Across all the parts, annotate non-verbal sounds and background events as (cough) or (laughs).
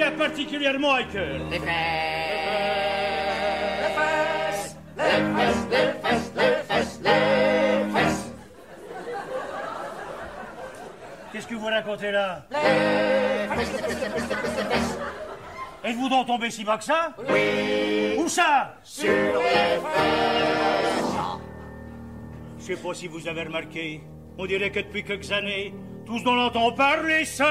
tient particulièrement à cœur. Les fesses. Les fesses. Les fesses, les fesses, les fesses. Qu'est-ce que vous racontez là? Les fesses, les fesses, les fesses, les fesses. Êtes-vous donc tombé si bas que ça? Oui, Où ça? Sur les fesses. Je sais pas si vous avez remarqué, on dirait que depuis quelques années, tous dont on entend parler, c'est...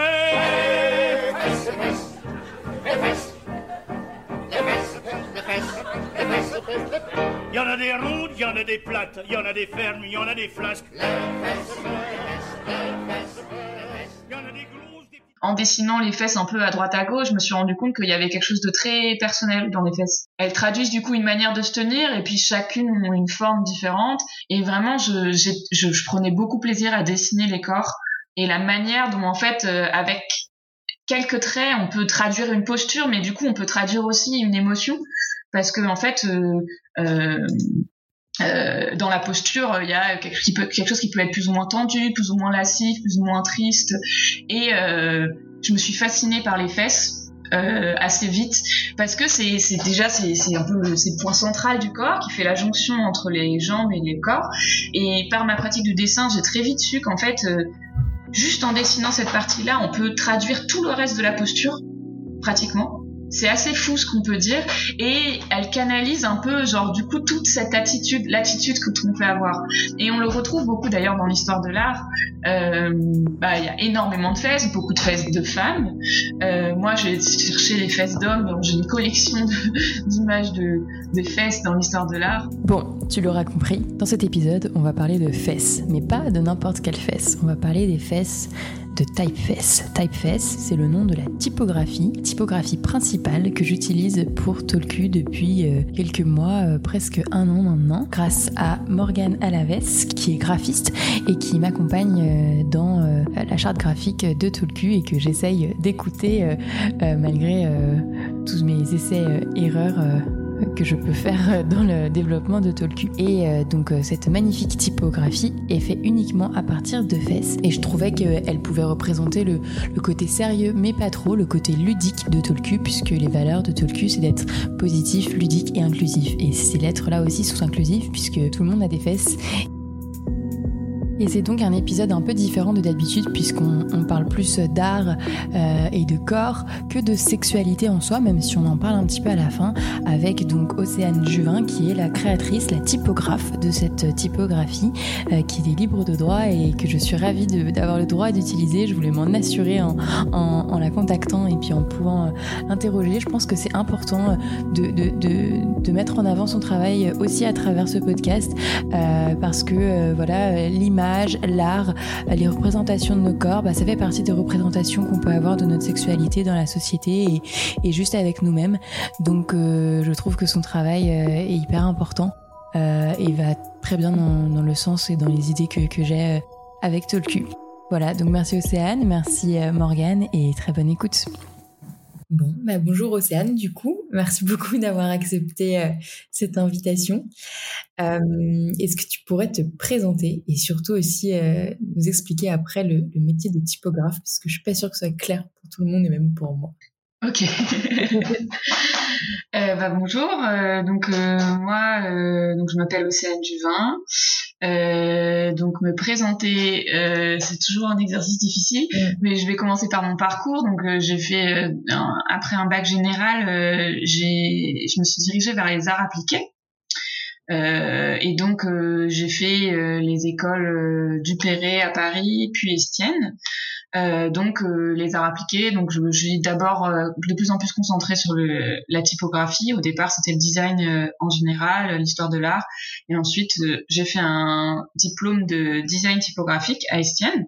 Il y en a des rondes, il y en a des plates, il y en a des fermes, il y en a des flasques, en dessinant les fesses un peu à droite à gauche, je me suis rendu compte qu'il y avait quelque chose de très personnel dans les fesses. Elles traduisent du coup une manière de se tenir et puis chacune ont une forme différente. Et vraiment, je, j'ai- je, je prenais beaucoup plaisir à dessiner les corps et la manière dont en fait, euh, avec quelques traits, on peut traduire une posture, mais du coup, on peut traduire aussi une émotion parce que en fait, euh, euh, euh, dans la posture, il y a quelque chose, qui peut, être plus ou moins tendu, plus ou moins lascif, plus ou moins triste. Et je me suis fascinée par les fesses assez vite parce que c'est déjà c'est un peu le, point central du corps qui fait la jonction entre les jambes et les corps. Et par ma pratique du dessin, j'ai très vite su qu'en fait, juste en dessinant cette partie-là, on peut traduire tout le reste de la posture pratiquement. C'est assez fou ce qu'on peut dire et elle canalise un peu genre du coup toute cette attitude, l'attitude que on peut avoir. Et on le retrouve beaucoup d'ailleurs dans l'histoire de l'art. Euh, bah il y a énormément de fesses, beaucoup de fesses de femmes. Euh, moi j'ai cherché les fesses d'hommes, j'ai une collection de- (laughs) d'images de, de fesses dans l'histoire de l'art. Bon, tu l'auras compris, dans cet épisode, on va parler de fesses, mais pas de n'importe quelle fesse. On va parler des fesses de Typeface. Typeface, c'est le nom de la typographie, typographie principale que j'utilise pour Tolku depuis euh, quelques mois, euh, presque un an maintenant, grâce à Morgane Alaves, qui est graphiste et qui m'accompagne euh, dans la charte graphique de Tolku et que j'essaye d'écouter malgré tous mes essais erreurs. euh, que je peux faire dans le développement de Tolku. Et euh, donc euh, cette magnifique typographie est faite uniquement à partir de fesses. Et je trouvais qu'elle pouvait représenter le, le côté sérieux, mais pas trop, le côté ludique de Tolku, puisque les valeurs de Tolku, c'est d'être positif, ludique et inclusif. Et ces lettres-là aussi sont inclusives, puisque tout le monde a des fesses. Et c'est donc un épisode un peu différent de d'habitude puisqu'on on parle plus d'art euh, et de corps que de sexualité en soi, même si on en parle un petit peu à la fin, avec donc Océane Juvin qui est la créatrice, la typographe de cette typographie, euh, qui est libre de droit et que je suis ravie d'avoir le droit d'utiliser. Je voulais m'en assurer en, la contactant et puis en pouvant euh, l'interroger. Je pense que c'est important de, de, mettre en avant son travail aussi à travers ce podcast euh, parce que euh, voilà euh, l'art, les représentations de nos corps, bah, ça fait partie des représentations qu'on peut avoir de notre sexualité dans la société et, juste avec nous-mêmes. Donc euh, je trouve que son travail euh, est hyper important euh, et va très bien dans, le sens et dans les idées que, j'ai avec Tolku. Voilà, donc merci Océane, merci Morgane et très bonne écoute. Bon, bah bonjour Océane, du coup, merci beaucoup (laughs) d'avoir accepté euh, cette invitation. Euh, Est-ce que tu pourrais te présenter et surtout aussi euh, nous expliquer après le, le métier de typographe, parce que je suis pas sûre que ce soit clair pour tout le monde et même pour moi. Ok. (laughs) Euh, bah, bonjour. Euh, donc euh, moi, euh, donc je m'appelle Océane Duvin. Euh, donc me présenter, euh, c'est toujours un exercice difficile, Mm. mais je vais commencer par mon parcours. Donc euh, j'ai fait euh, un- après un bac général, euh, j'ai, je me suis dirigée vers les arts appliqués. Euh, et donc euh, j'ai fait euh, les écoles euh, du Perret à Paris, puis Estienne. Euh, donc euh, les arts appliqués. Donc je, je suis d'abord euh, de plus en plus concentrée sur le, la typographie. Au départ, c'était le design euh, en général, l'histoire de l'art, et ensuite euh, j'ai fait un diplôme de design typographique à Estienne.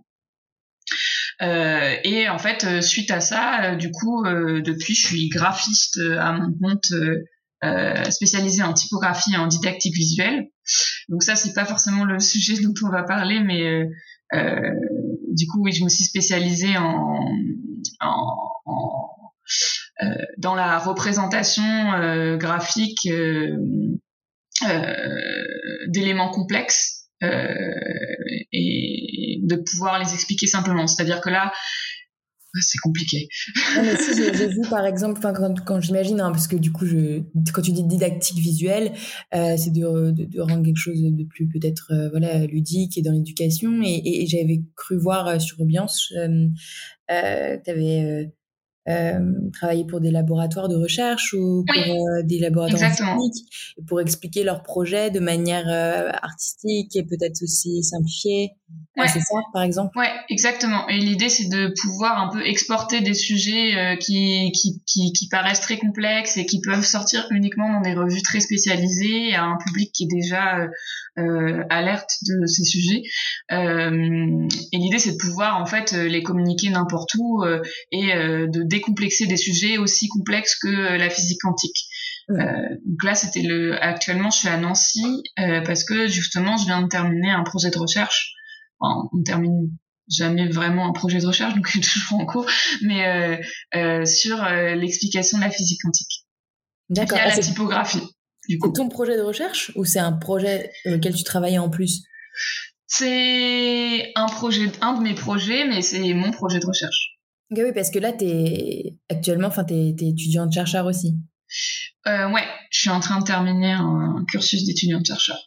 Euh, et en fait, suite à ça, du coup, depuis, je suis graphiste à mon compte, euh, spécialisée en typographie et en didactique visuelle. Donc ça, c'est pas forcément le (laughs) sujet dont on va parler, mais euh, du coup, oui, je me suis spécialisée en, en, en euh, dans la représentation euh, graphique euh, euh, d'éléments complexes euh, et de pouvoir les expliquer simplement. C'est-à-dire que là, c'est compliqué. Non, mais si j'ai vu par exemple, quand, quand j'imagine, hein, parce que du coup, je, quand tu dis didactique visuelle, euh, c'est de, de, de, rendre quelque chose de plus peut-être euh, voilà ludique et dans l'éducation. Et, et, j'avais cru voir euh, sur Ambiance, euh, tu avais euh, travailler pour des laboratoires de recherche ou pour euh, des laboratoires techniques pour expliquer leurs projets de manière euh, artistique et peut-être aussi simplifiée. Ouais. c'est ça, par exemple. Ouais, exactement. Et l'idée, c'est de pouvoir un peu exporter des sujets euh, qui, qui, qui, qui, paraissent très complexes et qui peuvent sortir uniquement dans des revues très spécialisées à un public qui est déjà euh, alerte de ces sujets. Euh, et l'idée, c'est de pouvoir en fait les communiquer n'importe où euh, et euh, de décomplexer des sujets aussi complexes que la physique quantique. donc là, c'était le. Actuellement, je suis à Nancy parce que justement, je viens de terminer un projet de recherche. Enfin, on termine jamais vraiment un projet de recherche, donc (laughs) suis toujours en cours, mais sur l'explication de la physique quantique. D'accord. Via ah, la typographie. C'est ton projet de recherche ou c'est un projet dans lequel tu travaillais en plus? C'est un projet, un de mes projets, mais c'est mon projet de recherche. oui, parce que là, es actuellement, enfin, t'es es étudiante chercheur aussi. Euh, ouais, je suis en train de terminer un cursus d'étudiante chercheur.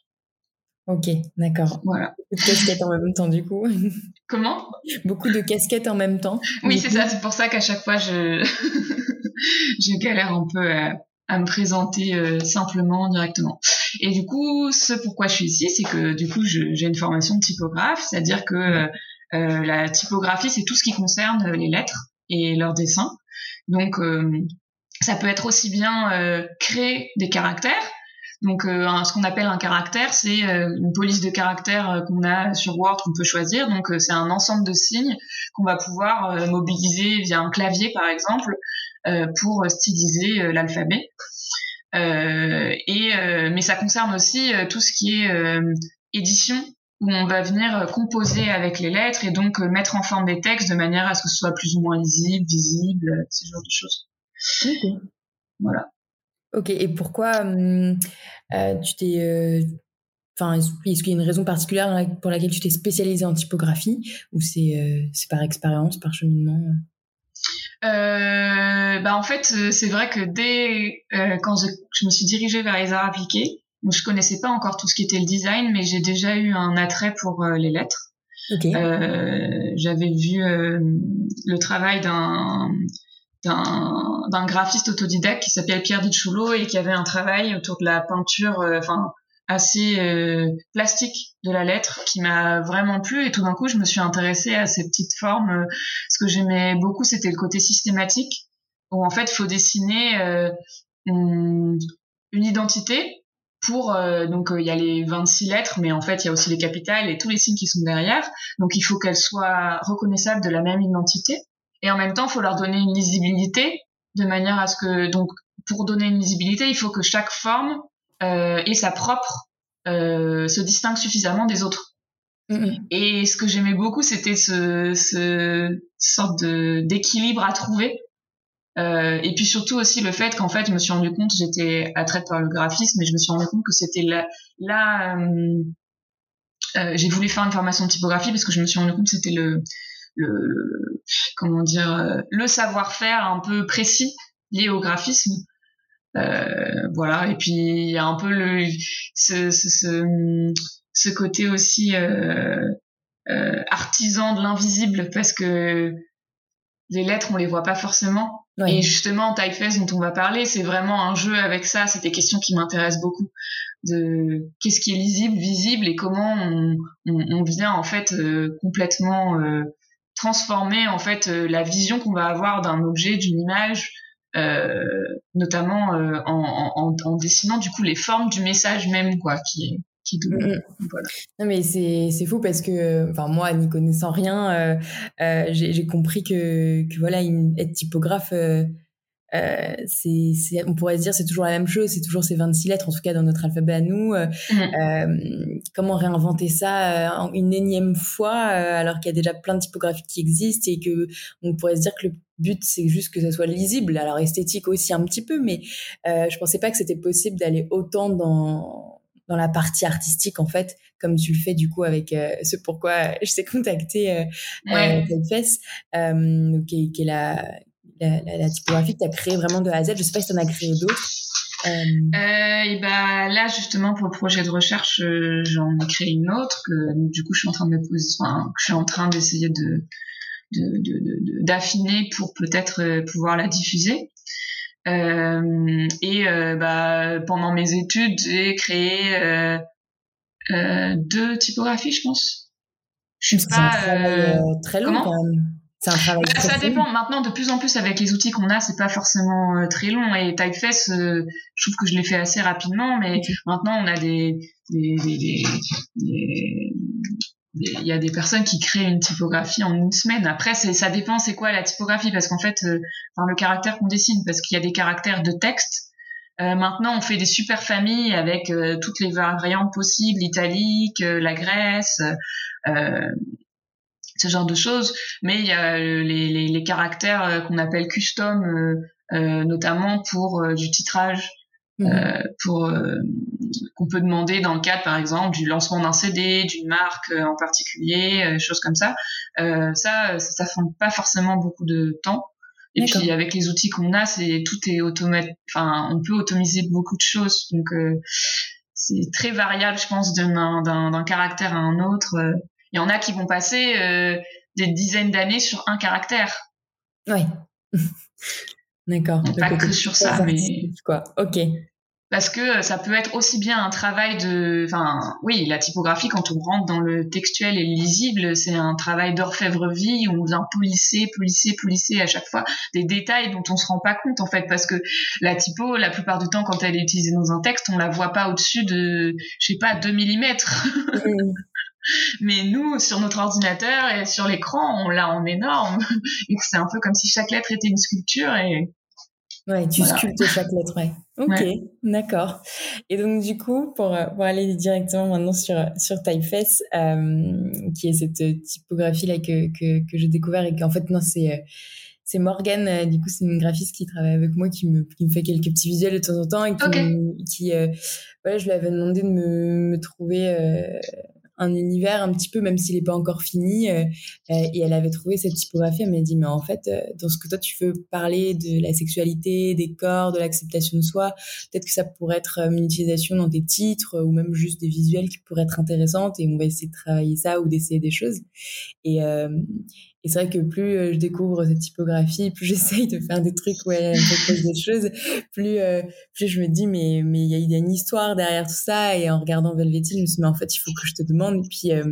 Ok, d'accord. Voilà. Beaucoup de casquettes en même temps, du coup. (laughs) Comment? Beaucoup de casquettes en même temps. Oui, c'est ça. C'est pour ça qu'à chaque fois, je (laughs) je galère un peu à à me présenter euh, simplement directement. Et du coup, ce pourquoi je suis ici, c'est que du coup, j'ai une formation de typographe, c'est-à-dire que euh, euh, la typographie, c'est tout ce qui concerne les lettres et leurs dessins. Donc, ça peut être aussi bien créer des caractères. Donc, ce qu'on appelle un caractère, c'est une police de caractères qu'on a sur Word qu'on peut choisir. Donc, c'est un ensemble de signes qu'on va pouvoir mobiliser via un clavier, par exemple, euh, pour styliser euh, l'alphabet. Euh, et mais ça concerne aussi tout ce qui est édition où on va venir composer avec les lettres et donc mettre en forme des textes de manière à ce que ce soit plus ou moins lisible, visible, ce genre de choses. Voilà. Ok, et pourquoi hum, tu t'es. Enfin, est-ce qu'il y a une raison particulière pour laquelle tu t'es spécialisée en typographie ou c'est par expérience, par cheminement euh, bah en fait, euh, c'est vrai que dès euh, quand je, je, me suis dirigée vers les arts appliqués, donc je connaissais pas encore tout ce qui était le design, mais j'ai déjà eu un attrait pour euh, les lettres. Okay. Euh, J'avais vu le travail d'un d'un graphiste autodidacte qui s'appelle Pierre Dichulo et qui avait un travail autour de la peinture, enfin assez euh, plastique de la lettre qui m'a vraiment plu. Et tout d'un coup je me suis intéressée à ces petites formes. Euh, ce que j'aimais beaucoup c'était le côté systématique où en fait faut dessiner euh, une, identité pour euh, donc il y a les 26 lettres mais en fait il y a aussi les capitales et tous les signes qui sont derrière. Donc il faut qu'elles soient reconnaissables de la même identité et en même temps il faut leur donner une lisibilité de manière à ce que donc pour donner une lisibilité il faut que chaque forme euh, et sa propre euh, se distingue suffisamment des autres. Mm-hmm. Et ce que j'aimais beaucoup, c'était ce, ce sorte de d'équilibre à trouver. Euh, et puis surtout aussi le fait qu'en fait, je me suis rendu compte, j'étais attraite par le graphisme, mais je me suis rendu compte que c'était là, là euh, euh, j'ai voulu faire une formation de typographie parce que je me suis rendu compte que c'était le, le, comment dire, le savoir-faire un peu précis lié au graphisme euh, voilà. Et puis il y a un peu le ce, ce, ce, côté aussi euh, euh, artisan de l'invisible parce que les lettres on les voit pas forcément. Et justement, Typeface dont on va parler, c'est vraiment un jeu avec ça. C'est des questions qui m'intéressent beaucoup. De qu'est-ce qui est lisible, visible et comment on, on, on vient en fait euh, complètement euh, transformer en fait euh, la vision qu'on va avoir d'un objet, d'une image, euh, notamment euh, en, en, en, dessinant du coup les formes du message même quoi qui est qui voilà. Non mais c'est fou parce que enfin moi n'y connaissant rien euh, j'ai compris que que voilà une, être typographe euh, c'est, on pourrait se dire c'est toujours la même chose, c'est toujours ces 26 lettres, en tout cas dans notre alphabet à nous. Euh, mm. euh comment réinventer ça une énième fois alors qu'il y a déjà plein de typographies qui existent et que on pourrait se dire que le but c'est juste que ça soit lisible, alors esthétique aussi un petit peu, mais je pensais pas que c'était possible d'aller autant dans dans la partie artistique en fait, comme tu le fais du coup avec ce pourquoi je t'ai contacté euh, Ouais. Typeface, euh, qui, qui est la, la, la, la typographie que tu as créée vraiment de A à Z? Je sais pas si tu en as créé d'autres. Euh, Euh, et bah là justement pour le projet de recherche, euh, j'en ai créé une autre que donc, du coup je suis en train de me poser, enfin, je suis en train d'essayer de d'affiner pour peut-être pouvoir la diffuser. Et bah, pendant mes études, j'ai créé deux typographies, je pense. Je suis c'est un pas. travail très long comment? quand même. C'est un travail bah, ça dépend. Maintenant, de plus en plus, avec les outils qu'on a, c'est pas forcément euh, très long. Et Typeface, euh, je trouve que je l'ai fait assez rapidement. Mais maintenant, on a des, des, des, des- il y a des personnes qui créent une typographie en une semaine. Après, c'est, ça dépend, c'est quoi la typographie, parce qu'en fait, euh, enfin, le caractère qu'on dessine, parce qu'il y a des caractères de texte. Euh, maintenant, on fait des super familles avec euh, toutes les variantes possibles, l'italique, la euh, ce genre de choses. Mais il y a euh, les, les, les caractères euh, qu'on appelle custom, euh, notamment pour du titrage, euh, pour euh, qu'on peut demander dans le cadre, par exemple, du lancement d'un CD, d'une marque euh, en particulier, choses comme ça. Ça, ça, ça prend pas forcément beaucoup de temps. Et puis avec les outils qu'on a, c'est tout est automatique. Enfin, on peut automatiser beaucoup de choses. Donc c'est très variable, je pense, d'un caractère à un autre. Il y en a qui vont passer euh, des dizaines d'années sur un caractère. Ouais. (laughs) D'accord. Pas que sur ça, mais- quoi. Ok. parce que euh, ça peut être aussi bien un travail de, enfin, oui, la typographie quand on rentre dans le textuel et le lisible, c'est un travail d'orfèvrerie où on vient polisser, polisser, polisser à chaque fois des détails dont on se rend pas compte en fait, parce que la typo, la plupart du temps, quand elle est utilisée dans un texte, on la voit pas au-dessus de, je sais pas, 2 millimètres. (laughs) Mais nous, sur notre ordinateur et sur l'écran, on l'a en énorme. (laughs) Et c'est un peu comme si chaque lettre était une sculpture et Ouais, tu Voilà. sculptes chaque lettre, ouais. Ok, Ouais. d'accord. Et donc du coup, pour, euh, pour aller directement maintenant sur, sur Typeface, euh, qui est cette typographie-là que, que, que j'ai découvert et qu'en fait, non, c'est... euh, c'est Morgane, euh, du coup, c'est une graphiste qui travaille avec moi, qui me, qui me fait quelques petits visuels de temps en temps et qui, Ok. me- qui euh, ouais, je lui avais demandé de me, me trouver euh, un univers un petit peu, même s'il n'est pas encore fini. euh, euh, et elle avait trouvé cette typographie, elle m'a dit, mais en fait, euh, dans ce que toi tu veux parler de la sexualité, des corps, de l'acceptation de soi, peut-être que ça pourrait être euh, une utilisation dans des titres ou même juste des visuels qui pourraient être intéressantes et on va essayer de travailler ça ou d'essayer des choses. Et, euh, et c'est vrai que plus euh, je découvre cette typographie, plus (laughs) j'essaye de faire des trucs où elle propose des choses, plus, euh, plus je me dis, mais mais il y, a- il y a une histoire derrière tout ça. Et en regardant Velveteen, je me suis dit, mais en fait, il faut que je te demande. Et puis, euh,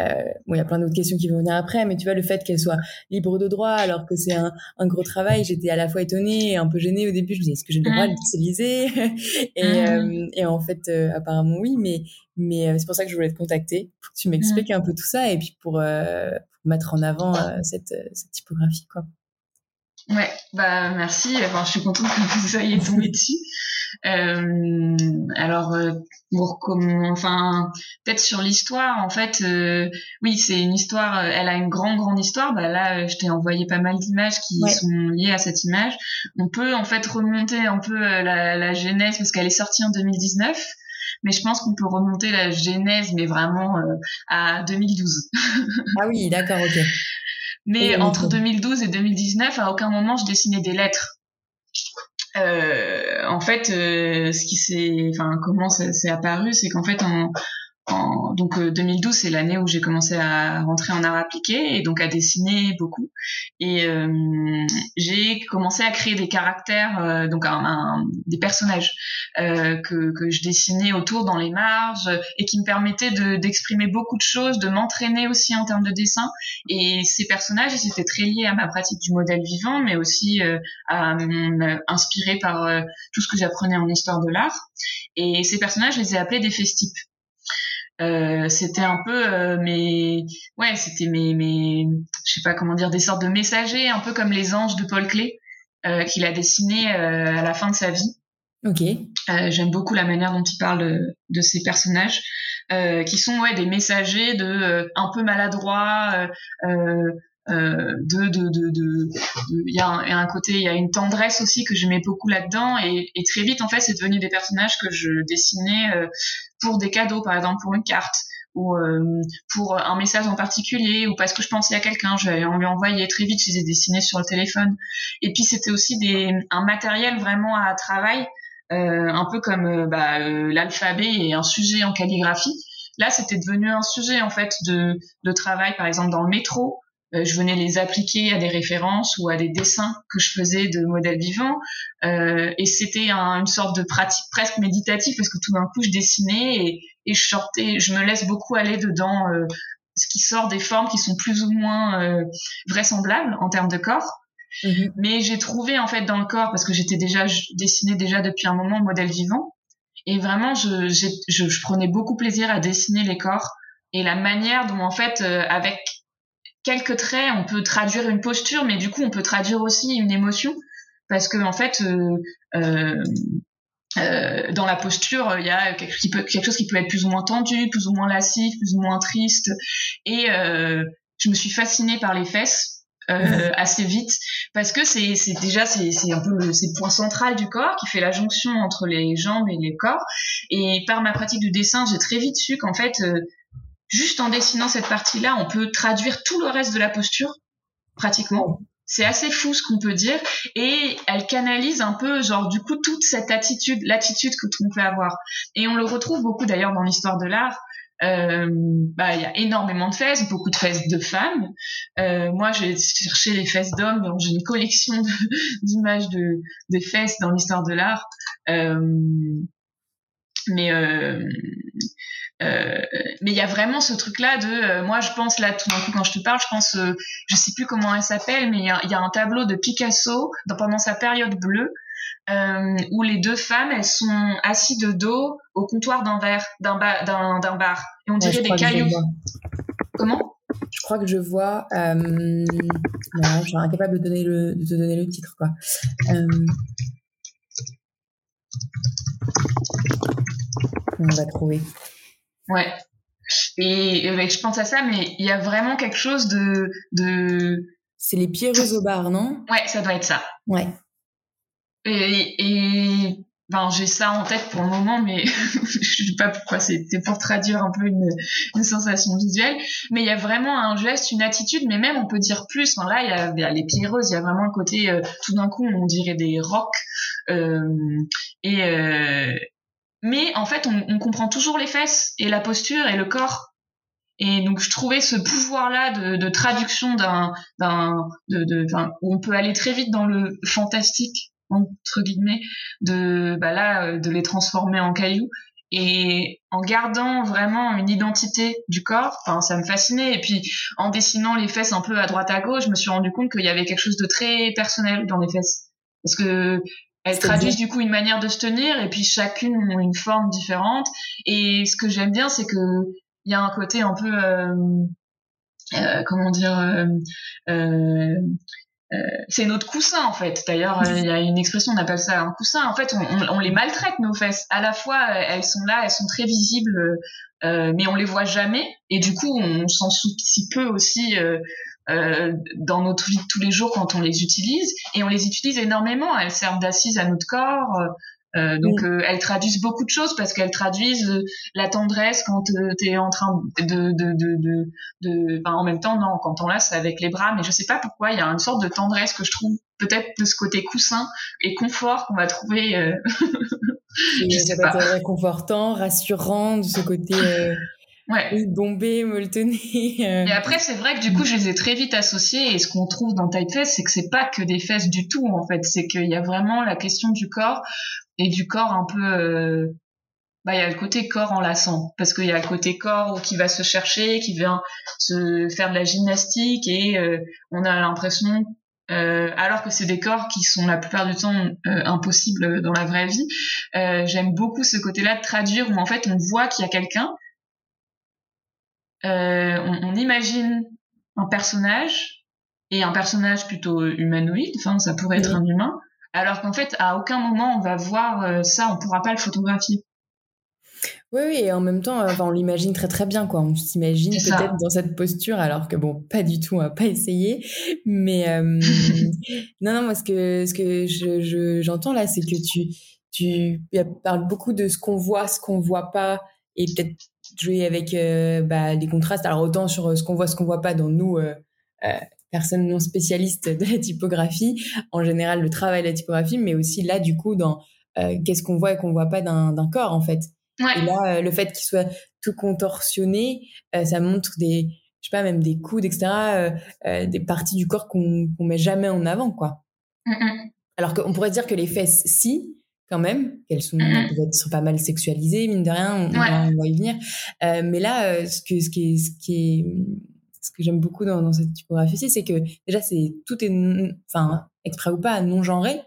euh, bon, il y a plein d'autres questions qui vont venir après, mais tu vois, le fait qu'elle soit libre de droit alors que c'est un, un gros travail, j'étais à la fois étonnée et un peu gênée au début. Je me disais, est-ce que j'ai le droit de l'utiliser? (laughs) Et, Mhm. euh, et en fait, euh, apparemment, oui, mais, mais euh, c'est pour ça que je voulais te contacter, pour que tu m'expliques un peu tout ça et puis pour, euh, pour mettre en avant euh, cette, euh, cette typographie, quoi. Ouais, bah merci. Enfin, je suis contente que vous soyez tombé (laughs) dessus. Euh, alors, euh, pour comment, enfin, peut-être sur l'histoire. En fait, euh, oui, c'est une histoire. Elle a une grande, grande histoire. Bah là, je t'ai envoyé pas mal d'images qui Ouais. sont liées à cette image. On peut en fait remonter un peu la, la genèse parce qu'elle est sortie en 2019. Mais je pense qu'on peut remonter la genèse, mais vraiment euh, à 2012. (laughs) Ah oui, d'accord, ok. Mais Et entre donc, 2012 et 2019, à aucun moment je dessinais des lettres. Euh, en fait, euh, ce qui s'est, enfin, comment ça s'est apparu, c'est qu'en fait, en, donc euh, 2012, c'est l'année où j'ai commencé à rentrer en art appliqué et donc à dessiner beaucoup. Et euh, j'ai commencé à créer des caractères, euh, donc un, un- des personnages euh, que, que je dessinais autour dans les marges et qui me permettaient de d'exprimer beaucoup de choses, de m'entraîner aussi en termes de dessin. Et ces personnages, ils étaient très liés à ma pratique du modèle vivant, mais aussi euh, à mon, euh, inspirés par euh, tout ce que j'apprenais en histoire de l'art. Et ces personnages, je les ai appelés des festipes. Euh, c'était un peu euh, mes ouais c'était mes mes je sais pas comment dire des sortes de messagers un peu comme les anges de Paul Klee euh, qu'il a dessiné euh, à la fin de sa vie Ok. euh, J'aime beaucoup la manière dont il parle de, de ces personnages, euh, qui sont ouais des messagers de euh, un peu maladroits, euh, euh, euh, de de de de il y a un, côté il y a une tendresse aussi que j'aimais beaucoup là-dedans. Et, très vite en fait c'est devenu des personnages que je dessinais euh, pour des cadeaux par exemple pour une carte ou euh, pour un message en particulier ou parce que je pensais à quelqu'un vais lui envoyer très vite je les ai dessinés sur le téléphone. Et puis c'était aussi des un matériel vraiment à travail euh, un peu comme bah, l'alphabet et un sujet en calligraphie. Là c'était devenu un sujet en fait de, de travail par exemple dans le métro je venais les appliquer à des références ou à des dessins que je faisais de modèles vivants. Euh, et c'était un, une sorte de pratique presque méditative parce que tout d'un coup, je dessinais et, et, je sortais, je me laisse beaucoup aller dedans euh, ce qui sort des formes qui sont plus ou moins euh, vraisemblables en termes de corps. Mm-hmm. Mais j'ai trouvé en fait dans le corps, parce que j'étais déjà je dessinais déjà depuis un moment modèle vivant, et vraiment je, je, je, prenais beaucoup plaisir à dessiner les corps et la manière dont en fait euh, avec quelques traits, on peut traduire une posture, mais du coup, on peut traduire aussi une émotion, parce que en fait, euh, euh, euh dans la posture, il y a quelque, qui peut, quelque chose qui peut être plus ou moins tendu, plus ou moins lascif, plus ou moins triste. Et euh, je me suis fascinée par les fesses. Euh, assez vite parce que c'est déjà c'est un peu c'est le point central du corps qui fait la jonction entre les jambes et les corps et par ma pratique du dessin j'ai très vite su qu'en fait euh, juste en dessinant cette partie-là, on peut traduire tout le reste de la posture, pratiquement. C'est assez fou ce qu'on peut dire. Et elle canalise un peu, genre, du coup, toute cette attitude, l'attitude que monde peut avoir. Et on le retrouve beaucoup d'ailleurs dans l'histoire de l'art. Euh, bah, il y a énormément de fesses, beaucoup de fesses de femmes. Euh, moi, j'ai cherché les fesses d'hommes, donc j'ai une collection (laughs) d'images de, de, fesses dans l'histoire de l'art. Euh, mais euh, euh, mais il y a vraiment ce truc là de euh, moi je pense là tout d'un coup quand je te parle je pense je sais plus comment elle s'appelle mais il y, y a, un tableau de Picasso dans, pendant sa période bleue où les deux femmes elles sont assises de dos au comptoir d'un verre d'un ba d'un bar. Et on dirait des cailloux. comment? Je crois que je vois non je suis incapable de donner le de te donner le titre quoi on va trouver Ouais. Et, je pense à ça, mais il y a vraiment quelque chose de. de... C'est les pierreuses au bar, non? Ouais, ça doit être ça. Ouais. Et, et ben, j'ai ça en tête pour le moment, mais (laughs) je sais pas pourquoi c'était pour traduire un peu une, une sensation visuelle. Mais il y a vraiment un geste, une attitude, mais même on peut dire plus. Enfin, là, il y a, y a les pierreuses, il y a vraiment un côté, euh, tout d'un coup, on dirait des rocs. Euh, et, euh, mais en fait on, on, comprend toujours les fesses et la posture et le corps. Et donc je trouvais ce pouvoir là de, de traduction d'un d'un de, de où on peut aller très vite dans le fantastique entre guillemets de bah là euh, de les transformer en cailloux. Et en gardant vraiment une identité du corps, enfin ça me fascinait. Et puis en dessinant les fesses un peu à droite à gauche, je me suis rendu compte qu'il y avait quelque chose de très personnel dans les fesses, parce que elles traduisent du coup une manière de se tenir et puis chacune ont une forme différente. Et ce que j'aime bien, c'est que il y a un côté un peu euh, euh, comment dire euh, euh, euh c'est notre coussin en fait. D'ailleurs, il y a une expression, on appelle ça un coussin. En fait, on, on, on, les maltraite nos fesses. À la fois, elles sont là, elles sont très visibles, mais on les voit jamais. Et du coup, on s'en soucie peu aussi euh, dans notre vie de tous les jours quand on les utilise et on les utilise énormément. Elles servent d'assises à notre corps. Euh, donc euh, elles traduisent beaucoup de choses parce qu'elles traduisent euh, la tendresse quand tu es en train de de de de, de en même temps non quand on laisse avec les bras mais je sais pas pourquoi il y a une sorte de tendresse que je trouve peut-être de ce côté coussin et confort qu'on va trouver (laughs) je sais pas réconfortant rassurant de ce côté ouais. bombé, molletonné. Euh. Et après, c'est vrai que du coup, je les ai très vite associés. Et ce qu'on trouve dans Typeface, c'est que c'est pas que des fesses du tout, en fait. C'est qu'il y a vraiment la question du corps et du corps un peu. Euh... Bah, il y a le côté corps enlaçant parce qu'il y a le côté corps qui va se chercher, qui vient se faire de la gymnastique et euh, on a l'impression euh, alors que c'est des corps qui sont la plupart du temps euh, impossibles dans la vraie vie. Euh, J'aime beaucoup ce côté-là de traduire où en fait on voit qu'il y a quelqu'un on, on, imagine un personnage et un personnage plutôt humanoïde, enfin ça pourrait être un humain, alors qu'en fait à aucun moment on va voir euh, ça, on pourra pas le photographier. Oui, oui, et en même temps, enfin, on l'imagine très très bien, quoi. On s'imagine peut-être dans cette posture, alors que bon, pas du tout, on va pas essayer. Mais (laughs) non, non, moi, ce que ce que je j'entends là, c'est que tu tu parles beaucoup de ce qu'on voit, ce qu'on voit pas, et peut-être jouer avec euh, bah, les contrastes. Alors autant sur euh, ce qu'on voit, ce qu'on voit pas dans nous, euh, personnes non spécialistes de la typographie, en général le travail de la typographie, mais aussi là du coup dans qu'est-ce qu'on voit et qu'on voit pas d'un corps en fait. Et là, le fait qu'il soit tout contorsionné, ça montre des, je sais pas, même des coudes, etc., des parties du corps qu'on qu'on met jamais en avant, quoi. Alors qu'on pourrait dire que les fesses, si, quand même, qu'elles sont, sont pas mal sexualisées, mine de rien, on, va, y venir. Euh, mais là, euh, ce que, ce qui est, ce qui est, ce que j'aime beaucoup dans, dans cette typographie aussi, c'est que déjà, c'est, tout est, enfin, exprès ou pas, non genré.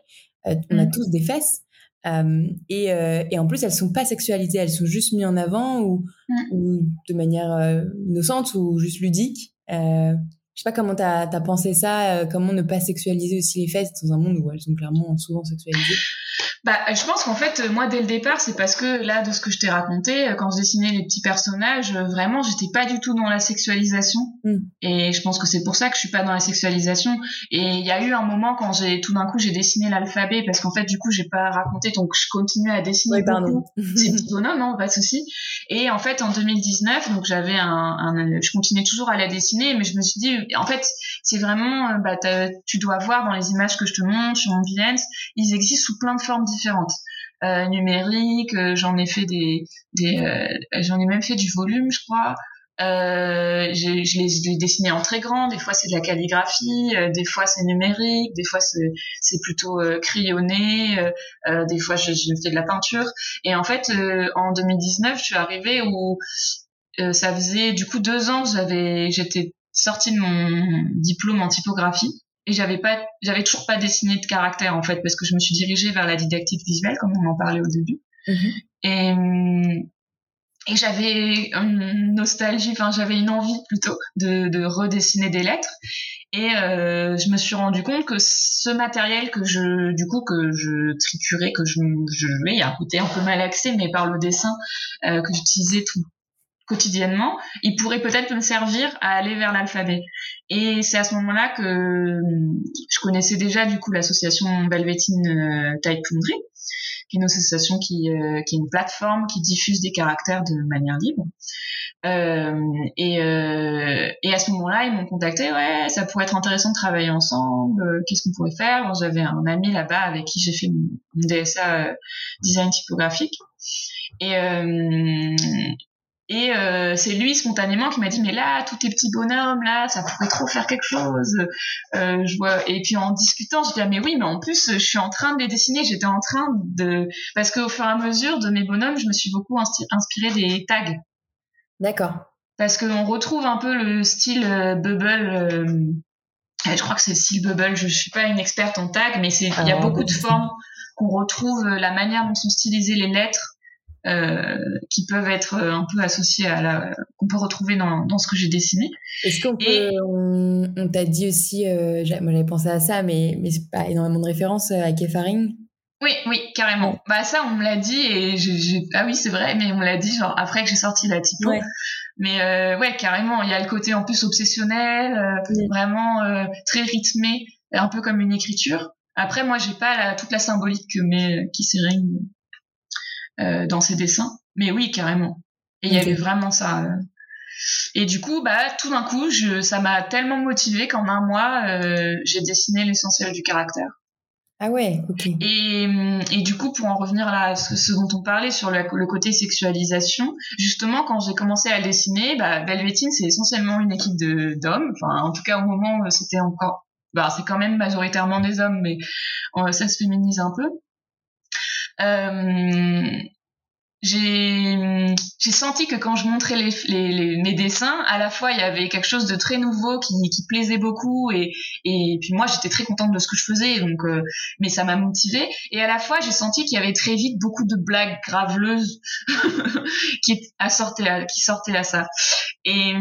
Euh, on a mm. tous des fesses. Euh, et, et en plus, elles sont pas sexualisées, elles sont juste mises en avant ou, ou de manière innocente ou juste ludique. Euh, je sais pas comment tu as, pensé ça, comment ne pas sexualiser aussi les fesses dans un monde où elles sont clairement souvent sexualisées. (laughs) Bah, je pense qu'en fait, moi, dès le départ, c'est parce que là, de ce que je t'ai raconté, euh, quand je dessinais les petits personnages, euh, vraiment, j'étais pas du tout dans la sexualisation. Mm. Et je pense que c'est pour ça que je suis pas dans la sexualisation. Et il y a eu un moment quand j'ai, tout d'un coup, j'ai dessiné l'alphabet parce qu'en fait, du coup, j'ai pas raconté, donc je continuais à dessiner oui, beaucoup (laughs) ces petits bonhommes, non, pas de souci. Et en fait, en 2019, donc j'avais un, un, je continuais toujours à la dessiner, mais je me suis dit, en fait, c'est vraiment, euh, bah, tu dois voir dans les images que je te montre sur mon Behance, ils existent sous plein de formes différentes. Euh, numériques, euh, j'en ai fait des, euh, j'en ai même fait du volume, je crois. Je les, je les dessiné en très grand. Des fois, c'est de la calligraphie, des fois, c'est numérique, des fois, c'est plutôt crayonné, des fois, je, je, fais de la peinture. Et en fait, en 2019, je suis arrivée où ça faisait du coup deux ans que j'avais, j'étais sortie de mon diplôme en typographie et j'avais pas j'avais toujours pas dessiné de caractère en fait parce que je me suis dirigée vers la didactique visuelle comme on en parlait au début mhm. et et j'avais une nostalgie enfin j'avais une envie plutôt de, de redessiner des lettres et euh, je me suis rendu compte que ce matériel que je du coup que je triturais que je je il y a un côté un peu malaxé mais par le dessin euh, que j'utilisais tout quotidiennement, il pourrait peut-être me servir à aller vers l'alphabet. Et c'est à ce moment-là que je connaissais déjà du coup l'association Belvetine euh, Type Foundry, qui est une association qui, euh, qui est une plateforme qui diffuse des caractères de manière libre. Euh, et, euh, et à ce moment-là, ils m'ont contacté, ouais, ça pourrait être intéressant de travailler ensemble, euh, qu'est-ce qu'on pourrait faire? J'avais un ami là-bas avec qui j'ai fait mon, DSA design typographique. Et, et euh, c'est lui spontanément qui m'a dit mais là tous tes petits bonhommes là ça pourrait trop faire quelque chose. Euh, je vois et puis en discutant je dis ah, mais oui mais en plus je suis en train de les dessiner j'étais en train de parce qu'au fur et à mesure de mes bonhommes je me suis beaucoup inspirée des tags. D'accord. Parce qu'on retrouve un peu le style euh, bubble. Euh, je crois que c'est le style bubble. Je, je suis pas une experte en tag mais c'est il y a ah. beaucoup de formes qu'on retrouve la manière dont sont stylisées les lettres euh, qui peuvent être euh, un peu associés à la qu'on peut retrouver dans, dans ce que j'ai dessiné. Est-ce qu'on peut on, on t'a dit aussi euh, moi j'avais pensé à ça mais mais c'est pas énormément de références à Kefaring oui, oui, carrément. Bah ça, on me l'a dit et j'ai ah oui, c'est vrai, mais on me l'a dit genre après que j'ai sorti la typo. Mais euh, ouais, carrément, il y a le côté en plus obsessionnel, vraiment très rythmé, un peu comme une écriture. Après, moi, j'ai pas la, toute la symbolique que met Kissering euh, dans ses dessins. Mais oui, carrément. Et il y avait vraiment ça. Euh. Et du coup, bah, tout d'un coup, je, ça m'a tellement motivé qu'en un mois, euh, j'ai dessiné l'essentiel du caractère. Ah ouais, ok. Et, et du coup, pour en revenir à ce, dont on parlait sur le, le côté sexualisation, justement, quand j'ai commencé à dessiner, bah, Belvetine, c'est essentiellement une équipe de d'hommes. Enfin, en tout cas, au moment, c'était encore, bah, c'est quand même majoritairement des hommes, mais ça se féminise un peu. Euh, j'ai senti que quand je montrais les, les, mes dessins, à la fois il y avait quelque chose de très nouveau qui, qui plaisait beaucoup et et puis moi j'étais très contente de ce que je faisais donc euh, mais ça m'a motivée. Et à la fois j'ai senti qu'il y avait très vite beaucoup de blagues graveleuses (laughs) qui à, qui sortaient à ça. Et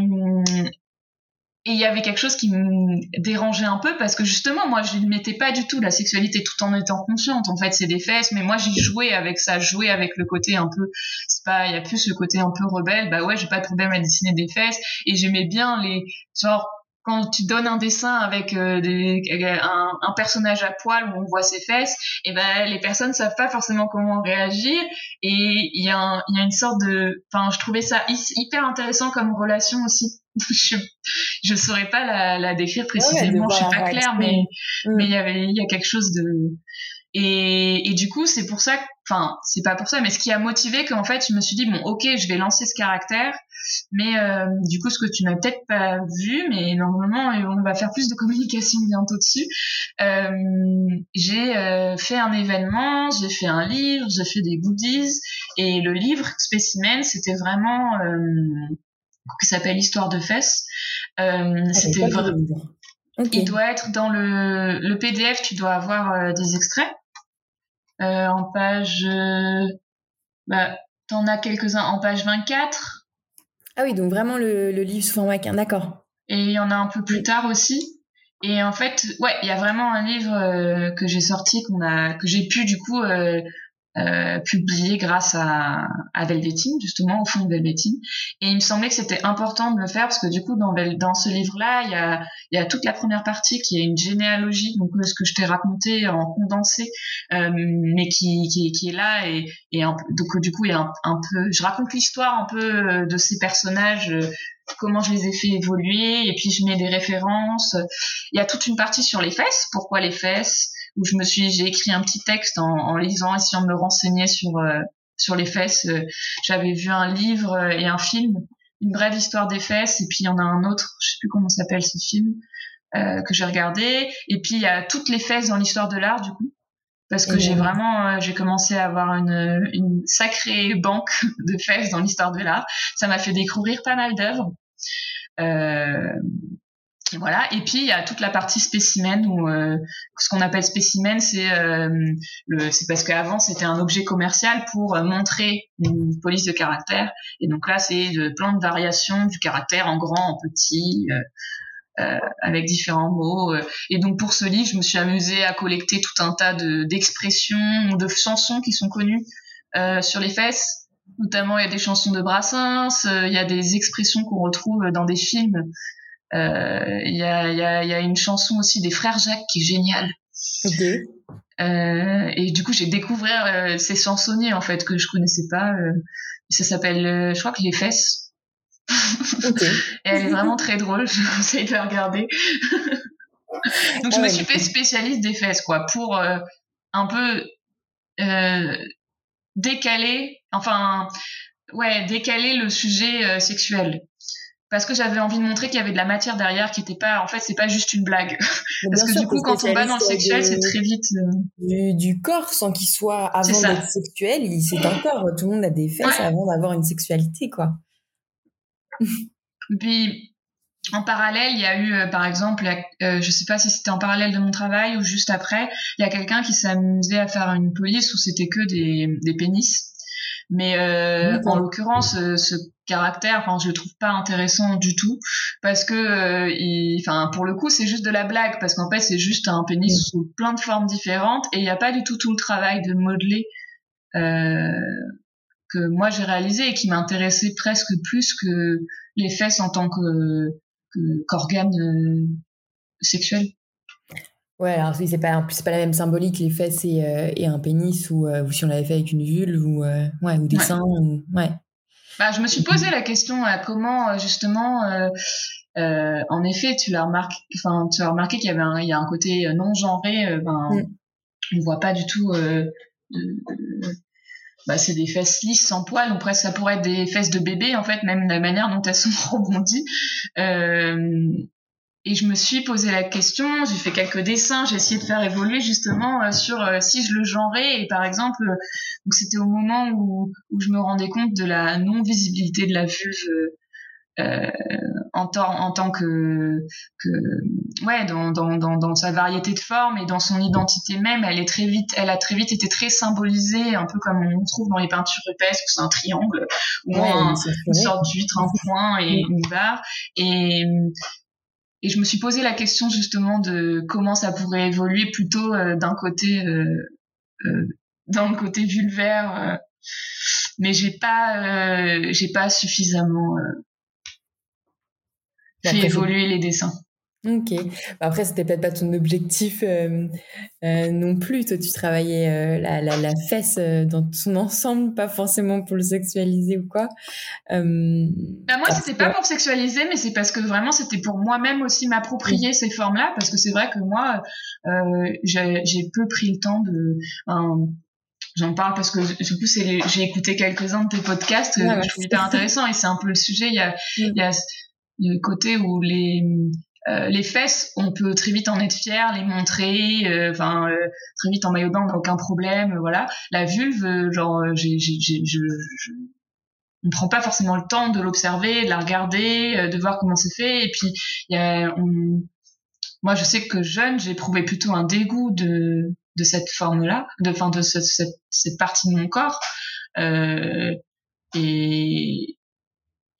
et il y avait quelque chose qui me dérangeait un peu parce que justement moi je ne mettais pas du tout la sexualité tout en étant consciente en fait c'est des fesses mais moi j'y jouais avec ça jouais avec le côté un peu c'est pas il y a plus le côté un peu rebelle bah ouais j'ai pas de problème à dessiner des fesses et j'aimais bien les genre quand tu donnes un dessin avec euh, un, personnage à poil où on voit ses fesses, et eh ben les personnes savent pas forcément comment réagir et il y y a une sorte de, enfin je trouvais ça hyper intéressant comme relation aussi. (laughs) je je saurais pas la, la décrire précisément, je suis pas claire, mais mm. mais il y avait il y a quelque chose de et, et du coup c'est pour ça, enfin c'est pas pour ça, mais ce qui a motivé qu'en fait je me suis dit bon ok je vais lancer ce caractère mais euh, du coup, ce que tu n'as peut-être pas vu, mais normalement, on va faire plus de communication bientôt dessus. Euh, j'ai euh, fait un événement, j'ai fait un livre, j'ai fait des goodies, et le livre Spécimen, c'était vraiment euh, qui s'appelle Histoire de fesses. Euh, ah, c'était vraiment. Il doit être dans le, le PDF, tu dois avoir des extraits. en page, bah, t'en as quelques-uns en page 24, ah oui, donc vraiment le, livre sous format d'accord. Et il y en a un peu plus tard aussi. Et en fait, ouais, il y a vraiment un livre euh, que j'ai sorti, qu'on a, que j'ai pu du coup euh, publié grâce à, à Velveteen, justement, au fond de Velveteen. Et il me semblait que c'était important de le faire parce que du coup, dans, dans ce livre-là, il y a, y a toute la première partie qui est une généalogie, donc ce que je t'ai raconté en condensé, euh, mais qui, qui, qui, est là. Et, et donc du coup, il y a un, un peu, je raconte l'histoire un peu euh, de ces personnages euh, comment je les ai fait évoluer et puis je mets des références. Il y a toute une partie sur les fesses, pourquoi les fesses, où je me suis, j'ai écrit un petit texte en, en lisant, essayant de me renseigner sur euh, sur les fesses. J'avais vu un livre euh, et un film, une brève histoire des fesses, et puis il y en a un autre, je sais plus comment s'appelle ce film, euh, que j'ai regardé. Et puis il y a toutes les fesses dans l'histoire de l'art, du coup parce que j'ai vraiment euh, j'ai commencé à avoir une, une sacrée banque (laughs) de fesses dans l'histoire de l'art. Ça m'a fait découvrir pas mal d'œuvres. Euh, voilà. Et puis il y a toute la partie spécimen où euh, ce qu'on appelle spécimen, c'est euh, le, c'est parce qu'avant c'était un objet commercial pour euh, montrer une police de caractère. Et donc là c'est de, plein de variations du caractère en grand, en petit. Euh, avec différents mots. Et donc pour ce livre, je me suis amusée à collecter tout un tas de d'expressions, de chansons qui sont connues euh, sur les fesses. Notamment, il y a des chansons de Brassens, il y a des expressions qu'on retrouve dans des films euh, il y, a, y, a, y, a, une chanson aussi des frères Jacques qui est géniale. Okay. Euh, et du coup, j'ai découvert euh, ces chansonniers en fait que je connaissais pas. Euh, ça s'appelle, euh, je crois que les fesses. (laughs) Okay. et elle est vraiment très drôle. Je vous conseille de la regarder. (laughs) Donc, je me suis fait spécialiste des fesses, quoi, pour un peu décaler, enfin, ouais, décaler le sujet sexuel parce que j'avais envie de montrer qu'il y avait de la matière derrière qui était pas en fait c'est pas juste une blague. (laughs) Parce que du coup quand on va dans le sexuel c'est très vite euh, du, corps sans qu'il soit avant d'être sexuel c'est un corps. Tout le monde a des fesses avant d'avoir une sexualité quoi. (laughs) Puis en parallèle, il y a eu, euh, par exemple, euh, je sais pas si c'était en parallèle de mon travail ou juste après, il y a quelqu'un qui s'amusait à faire une police où c'était que des, des pénis. Mais euh, en l'occurrence, euh, ce caractère, enfin, je le trouve pas intéressant du tout parce que, euh, enfin, pour le coup, c'est juste de la blague parce qu'en fait, c'est juste un pénis sous plein de formes différentes et il n'y a pas du tout tout le travail de modeler euh, que moi j'ai réalisé et qui m'intéressait presque plus que les fesses en tant que qu'organe sexuel. Ouais, alors c'est pas, c'est pas la même symbolique, les fesses et, euh, et un pénis, ou, euh, ou, si on l'avait fait avec une vulve, ou, euh, ouais, ou des seins, ou, ouais. Bah, je me suis posé la question à comment, justement, en effet, tu l'as remarqué, enfin, tu as remarqué qu'il y avait un, il y a un côté non genré, ben, mm. on voit pas du tout, de, bah, c'est des fesses lisses sans poils, donc presque ça pourrait être des fesses de bébé, en fait, même la manière dont elles sont (laughs) rebondies. Euh, et je me suis posé la question, j'ai fait quelques dessins, j'ai essayé de faire évoluer justement euh, sur euh, si je le genrais. Et par exemple, euh, c'était au moment où, où, je me rendais compte de la non-visibilité de la vulve euh, en, en tant que, que ouais, dans, dans, dans, dans, sa variété de formes et dans son identité même, elle est très vite, elle a très vite été très symbolisée, un peu comme on trouve dans les peintures rupestres, c'est un triangle ou une sorte d'huître, un point et une barre. Et et je me suis posé la question justement de comment ça pourrait évoluer plutôt euh, d'un côté euh, euh, le côté vulvaire mais j'ai pas j'ai pas suffisamment fait évoluer les dessins Ok. Bah, après, c'était peut-être pas ton objectif euh, euh, non plus. Toi, tu travaillais euh, la, la, la, fesse dans son ensemble, pas forcément pour le sexualiser ou quoi. bah, moi, c'était pas pour sexualiser, mais c'est parce que vraiment, c'était pour moi-même aussi m'approprier ces formes-là, parce que c'est vrai que moi, j'ai peu pris le temps de. J'en parle parce que du coup, j'ai écouté quelques-uns de tes podcasts que je trouve hyper intéressant et c'est un peu le sujet. Il y a, (laughs) il y a le côté où les euh, les fesses, on peut très vite en être fier, les montrer, euh, enfin euh, très vite en maillot de bain, aucun problème, voilà. La vulve, genre, j'ai, j'ai, je, je, on prend pas forcément le temps de l'observer, de la regarder, de voir comment c'est fait. Et puis, y a, on... moi, je sais que jeune, j'éprouvais plutôt un dégoût de de cette forme-là, de, de cette, cette, partie de mon corps. Et,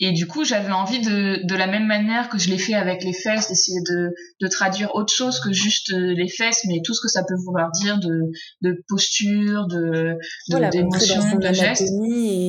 et du coup, j'avais envie de, de la même manière que je l'ai fait avec les fesses, d'essayer de, de traduire autre chose que juste euh, les fesses, mais tout ce que ça peut vouloir dire de, de posture, de, d'émotion, de, gestes.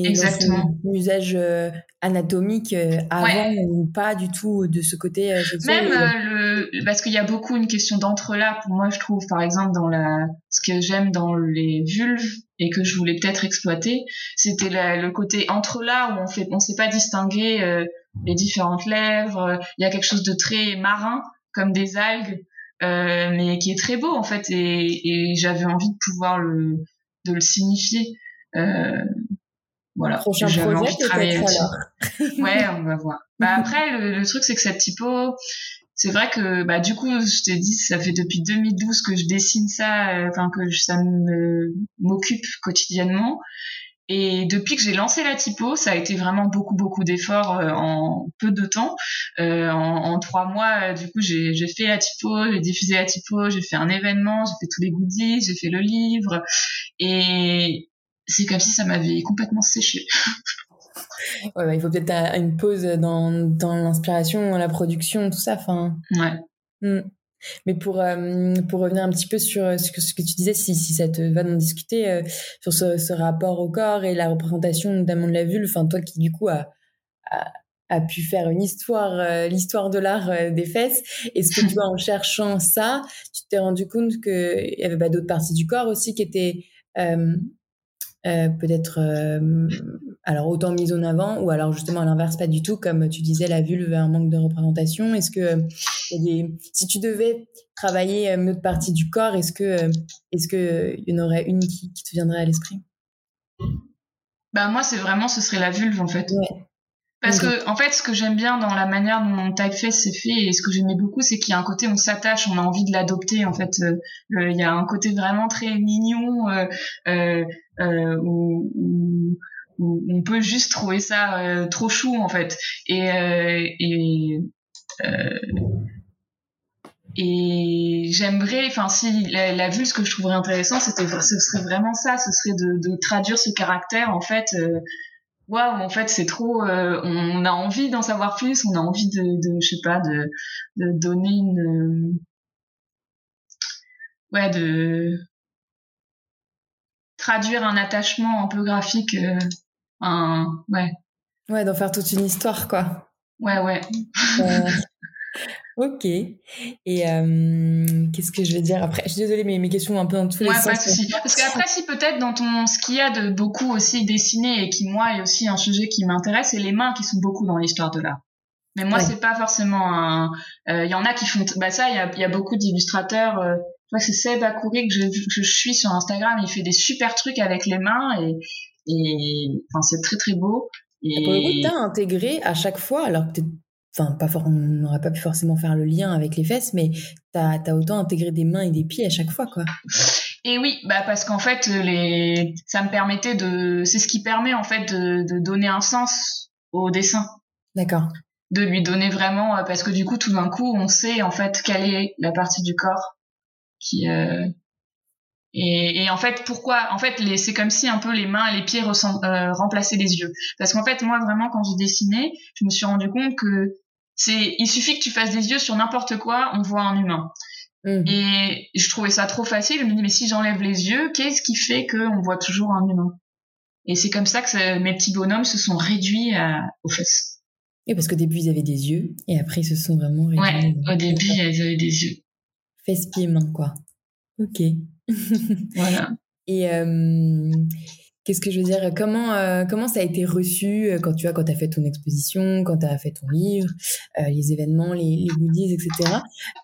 Exactement. Dans son usage euh, anatomique euh, avant ou pas du tout de ce côté Même le, parce qu'il y a beaucoup une question d'entre-là. Pour moi, je trouve, par exemple, dans la, ce que j'aime dans les vulves, et que je voulais peut-être exploiter, c'était le côté entre là où on fait, on sait pas distinguer euh, les différentes lèvres. Il y a quelque chose de très marin, comme des algues, euh, mais qui est très beau en fait, et, et j'avais envie de pouvoir le, de le signifier. Euh, voilà. Prochain projet, peut-être Ouais, on va voir. Bah après, le, le truc c'est que cette typo, c'est vrai que bah du coup je t'ai dit ça fait depuis 2012 que je dessine ça euh, enfin que ça m'occupe quotidiennement. Et depuis que j'ai lancé la typo ça a été vraiment beaucoup beaucoup d'efforts euh, en peu de temps. Euh, en, trois mois du coup j'ai fait la typo j'ai diffusé la typo j'ai fait un événement j'ai fait tous les goodies j'ai fait le livre. Et c'est comme si ça m'avait complètement séché (laughs) ouais, bah, il faut peut-être une pause dans, dans l'inspiration, la production, tout ça. Enfin. Ouais. Hmm. Mais pour, euh, pour revenir un petit peu sur ce que, ce que tu disais, si, si ça te va d'en discuter, euh, sur ce, ce, rapport au corps et la représentation notamment de la vulve, enfin, toi qui du coup a, a, a pu faire une histoire, euh, l'histoire de l'art des fesses, est-ce que tu vois en cherchant ça, tu t'es rendu compte qu'il y avait bah, d'autres parties du corps aussi qui étaient euh, peut-être euh, alors autant mise en avant ou alors justement à l'inverse pas du tout comme tu disais la vulve un manque de représentation. Est-ce que si tu devais travailler une autre partie du corps est-ce que est-ce que il y en aurait une qui, te viendrait à l'esprit? Bah moi c'est vraiment ce serait la vulve en fait. Ouais. Parce que, en fait, ce que j'aime bien dans la manière dont mon typeface s'est fait et ce que j'aimais beaucoup, c'est qu'il y a un côté, on s'attache, on a envie de l'adopter, en fait. Euh, il y a un côté vraiment très mignon, euh, euh, où, où, on peut juste trouver ça trop chou, en fait. Et, et, et j'aimerais, enfin, si la, la, vue, ce que je trouverais intéressant, c'était, ce serait vraiment ça, ce serait de, de traduire ce caractère, en fait, waouh en fait c'est trop euh, on a envie d'en savoir plus on a envie de, de je sais pas de, de donner une ouais de traduire un attachement un peu graphique euh, un ouais. Ouais d'en faire toute une histoire quoi. Ouais ouais. Euh, (laughs) Ok. Et euh, qu'est-ce que je vais dire après? Je suis désolée, mais mes questions un peu dans tous les sens. Pas de Parce qu'après, si peut-être dans ton, ce qu'il y a de beaucoup aussi dessiné et qui moi est aussi un sujet qui m'intéresse, c'est les mains qui sont beaucoup dans l'histoire de l'art. Mais moi, c'est pas forcément un. Il euh, y en a qui font. Bah ça, il y a, y a, beaucoup d'illustrateurs. Euh, je c'est Seb Akoury que je, que je suis sur Instagram. Il fait des super trucs avec les mains et et enfin c'est très très beau. Et... Pour le coup, t'as intégré à chaque fois, alors que enfin pas on n'aurait pas pu forcément faire le lien avec les fesses mais t'as as autant intégré des mains et des pieds à chaque fois quoi. Et oui bah parce qu'en fait les ça me permettait de c'est ce qui permet en fait de, de donner un sens au dessin. D'accord. De lui donner vraiment euh, parce que du coup tout d'un coup on sait en fait quelle est la partie du corps qui euh, et, et, en fait, pourquoi En fait, c'est comme si un peu les mains et les pieds euh, remplaçaient les yeux. Parce qu'en fait, moi, vraiment, quand j'ai dessiné, je me suis rendu compte que C'est, il suffit que tu fasses des yeux sur n'importe quoi, on voit un humain. Mhm. Et je trouvais ça trop facile. Je me dis, mais si j'enlève les yeux, qu'est-ce qui fait qu'on voit toujours un humain? Et c'est comme ça que ça- mes petits bonhommes se sont réduits à, aux fesses. Et parce qu'au début, ils avaient des yeux, et après, ils se sont vraiment réduits. Ouais, au début, ils avaient des yeux. Fesses, pieds, mains, quoi. Ok. Voilà. (laughs) Et euh, qu'est-ce que je veux dire Comment euh, comment ça a été reçu euh, quand tu as quand as fait ton exposition, quand tu as fait ton livre, euh, les événements, les, les goodies, etc.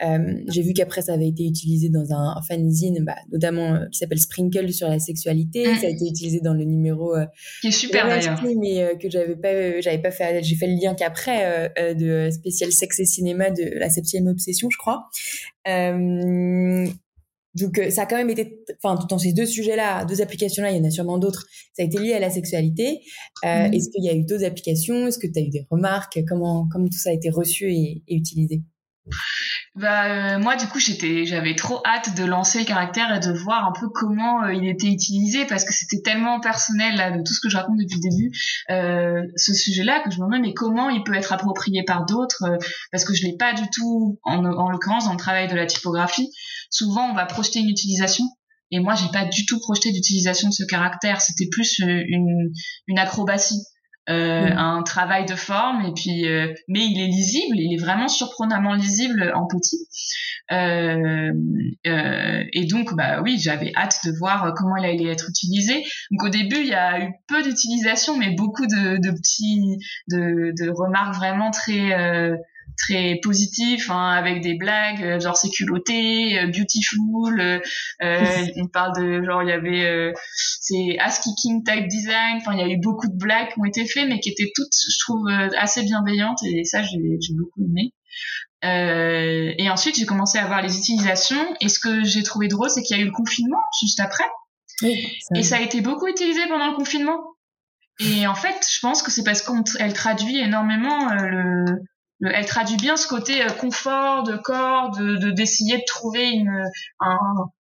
Euh, J'ai vu qu'après ça avait été utilisé dans un, un fanzine, bah, notamment euh, qui s'appelle Sprinkle sur la sexualité. Mm. Ça a été utilisé dans le numéro euh, Qui est super d'ailleurs. mais euh, que j'avais pas euh, j'avais pas fait j'ai fait le lien qu'après euh, euh, de spécial sexe et cinéma de la septième obsession je crois euh, donc euh, ça a quand même été enfin dans ces deux sujets là deux applications là il y en a sûrement d'autres ça a été lié à la sexualité. Euh, Mhm. est-ce qu'il y a eu d'autres applications? Est-ce que tu as eu des remarques? Comment comment tout ça a été reçu et, et utilisé? Bah euh, moi du coup j'étais j'avais trop hâte de lancer le caractère et de voir un peu comment euh, il était utilisé parce que c'était tellement personnel là de tout ce que je raconte depuis le début euh, ce sujet-là que je me demande mais comment il peut être approprié par d'autres parce que je l'ai pas du tout en, en l'occurrence dans le travail de la typographie. Souvent on va projeter une utilisation et moi j'ai pas du tout projeté d'utilisation de ce caractère. C'était plus une une acrobatie euh, Mhm. un travail de forme et puis euh, mais il est lisible il est vraiment surprenamment lisible en petit euh, euh, et donc bah oui j'avais hâte de voir comment il allait être utilisé donc au début il y a eu peu d'utilisation mais beaucoup de, de petits de, de remarques vraiment très euh, très positifs hein, avec des blagues euh, genre c'est culotté euh, beautiful euh, (laughs) on parle de genre il y avait euh, c'est ass kicking type design. Enfin il y a eu beaucoup de blagues qui ont été faites mais qui étaient toutes je trouve assez bienveillantes et ça j'ai j'ai beaucoup aimé. Euh, et ensuite j'ai commencé à voir les utilisations et ce que j'ai trouvé drôle c'est qu'il y a eu le confinement juste après. Oui et ça a été beaucoup utilisé pendant le confinement. Et en fait je pense que c'est parce qu'elle traduit énormément euh, le, le- elle traduit bien ce côté euh, confort de corps de de- d'essayer de trouver une un,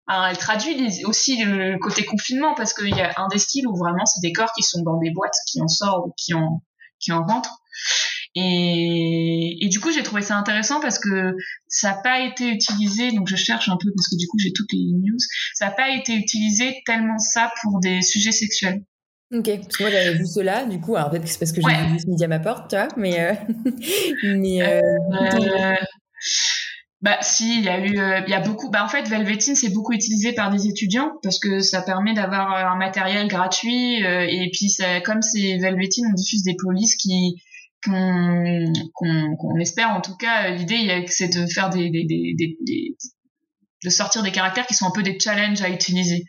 un- elle traduit aussi le côté confinement parce qu'il y a un des styles où vraiment c'est des corps qui sont dans des boîtes qui en sortent ou qui en qui en rentrent. Et, et du coup j'ai trouvé ça intéressant parce que ça n'a pas été utilisé donc je cherche un peu parce que du coup j'ai toutes les news. Ça n'a pas été utilisé tellement ça pour des sujets sexuels Ok, parce que moi j'avais vu cela, du coup, alors peut-être que c'est parce que j'ai Ouais. vu ce midi à ma porte, tu vois, mais, euh, (laughs) mais euh, Euh, bah si, il y a eu, il y a beaucoup. Bah en fait, Velveteen c'est beaucoup utilisé par des étudiants parce que ça permet d'avoir un matériel gratuit euh, et puis ça, comme c'est Velveteen, on diffuse des polices qui qu'on qu'on espère en tout cas. L'idée c'est de faire des, des, des- de sortir des caractères qui sont un peu des challenges à utiliser.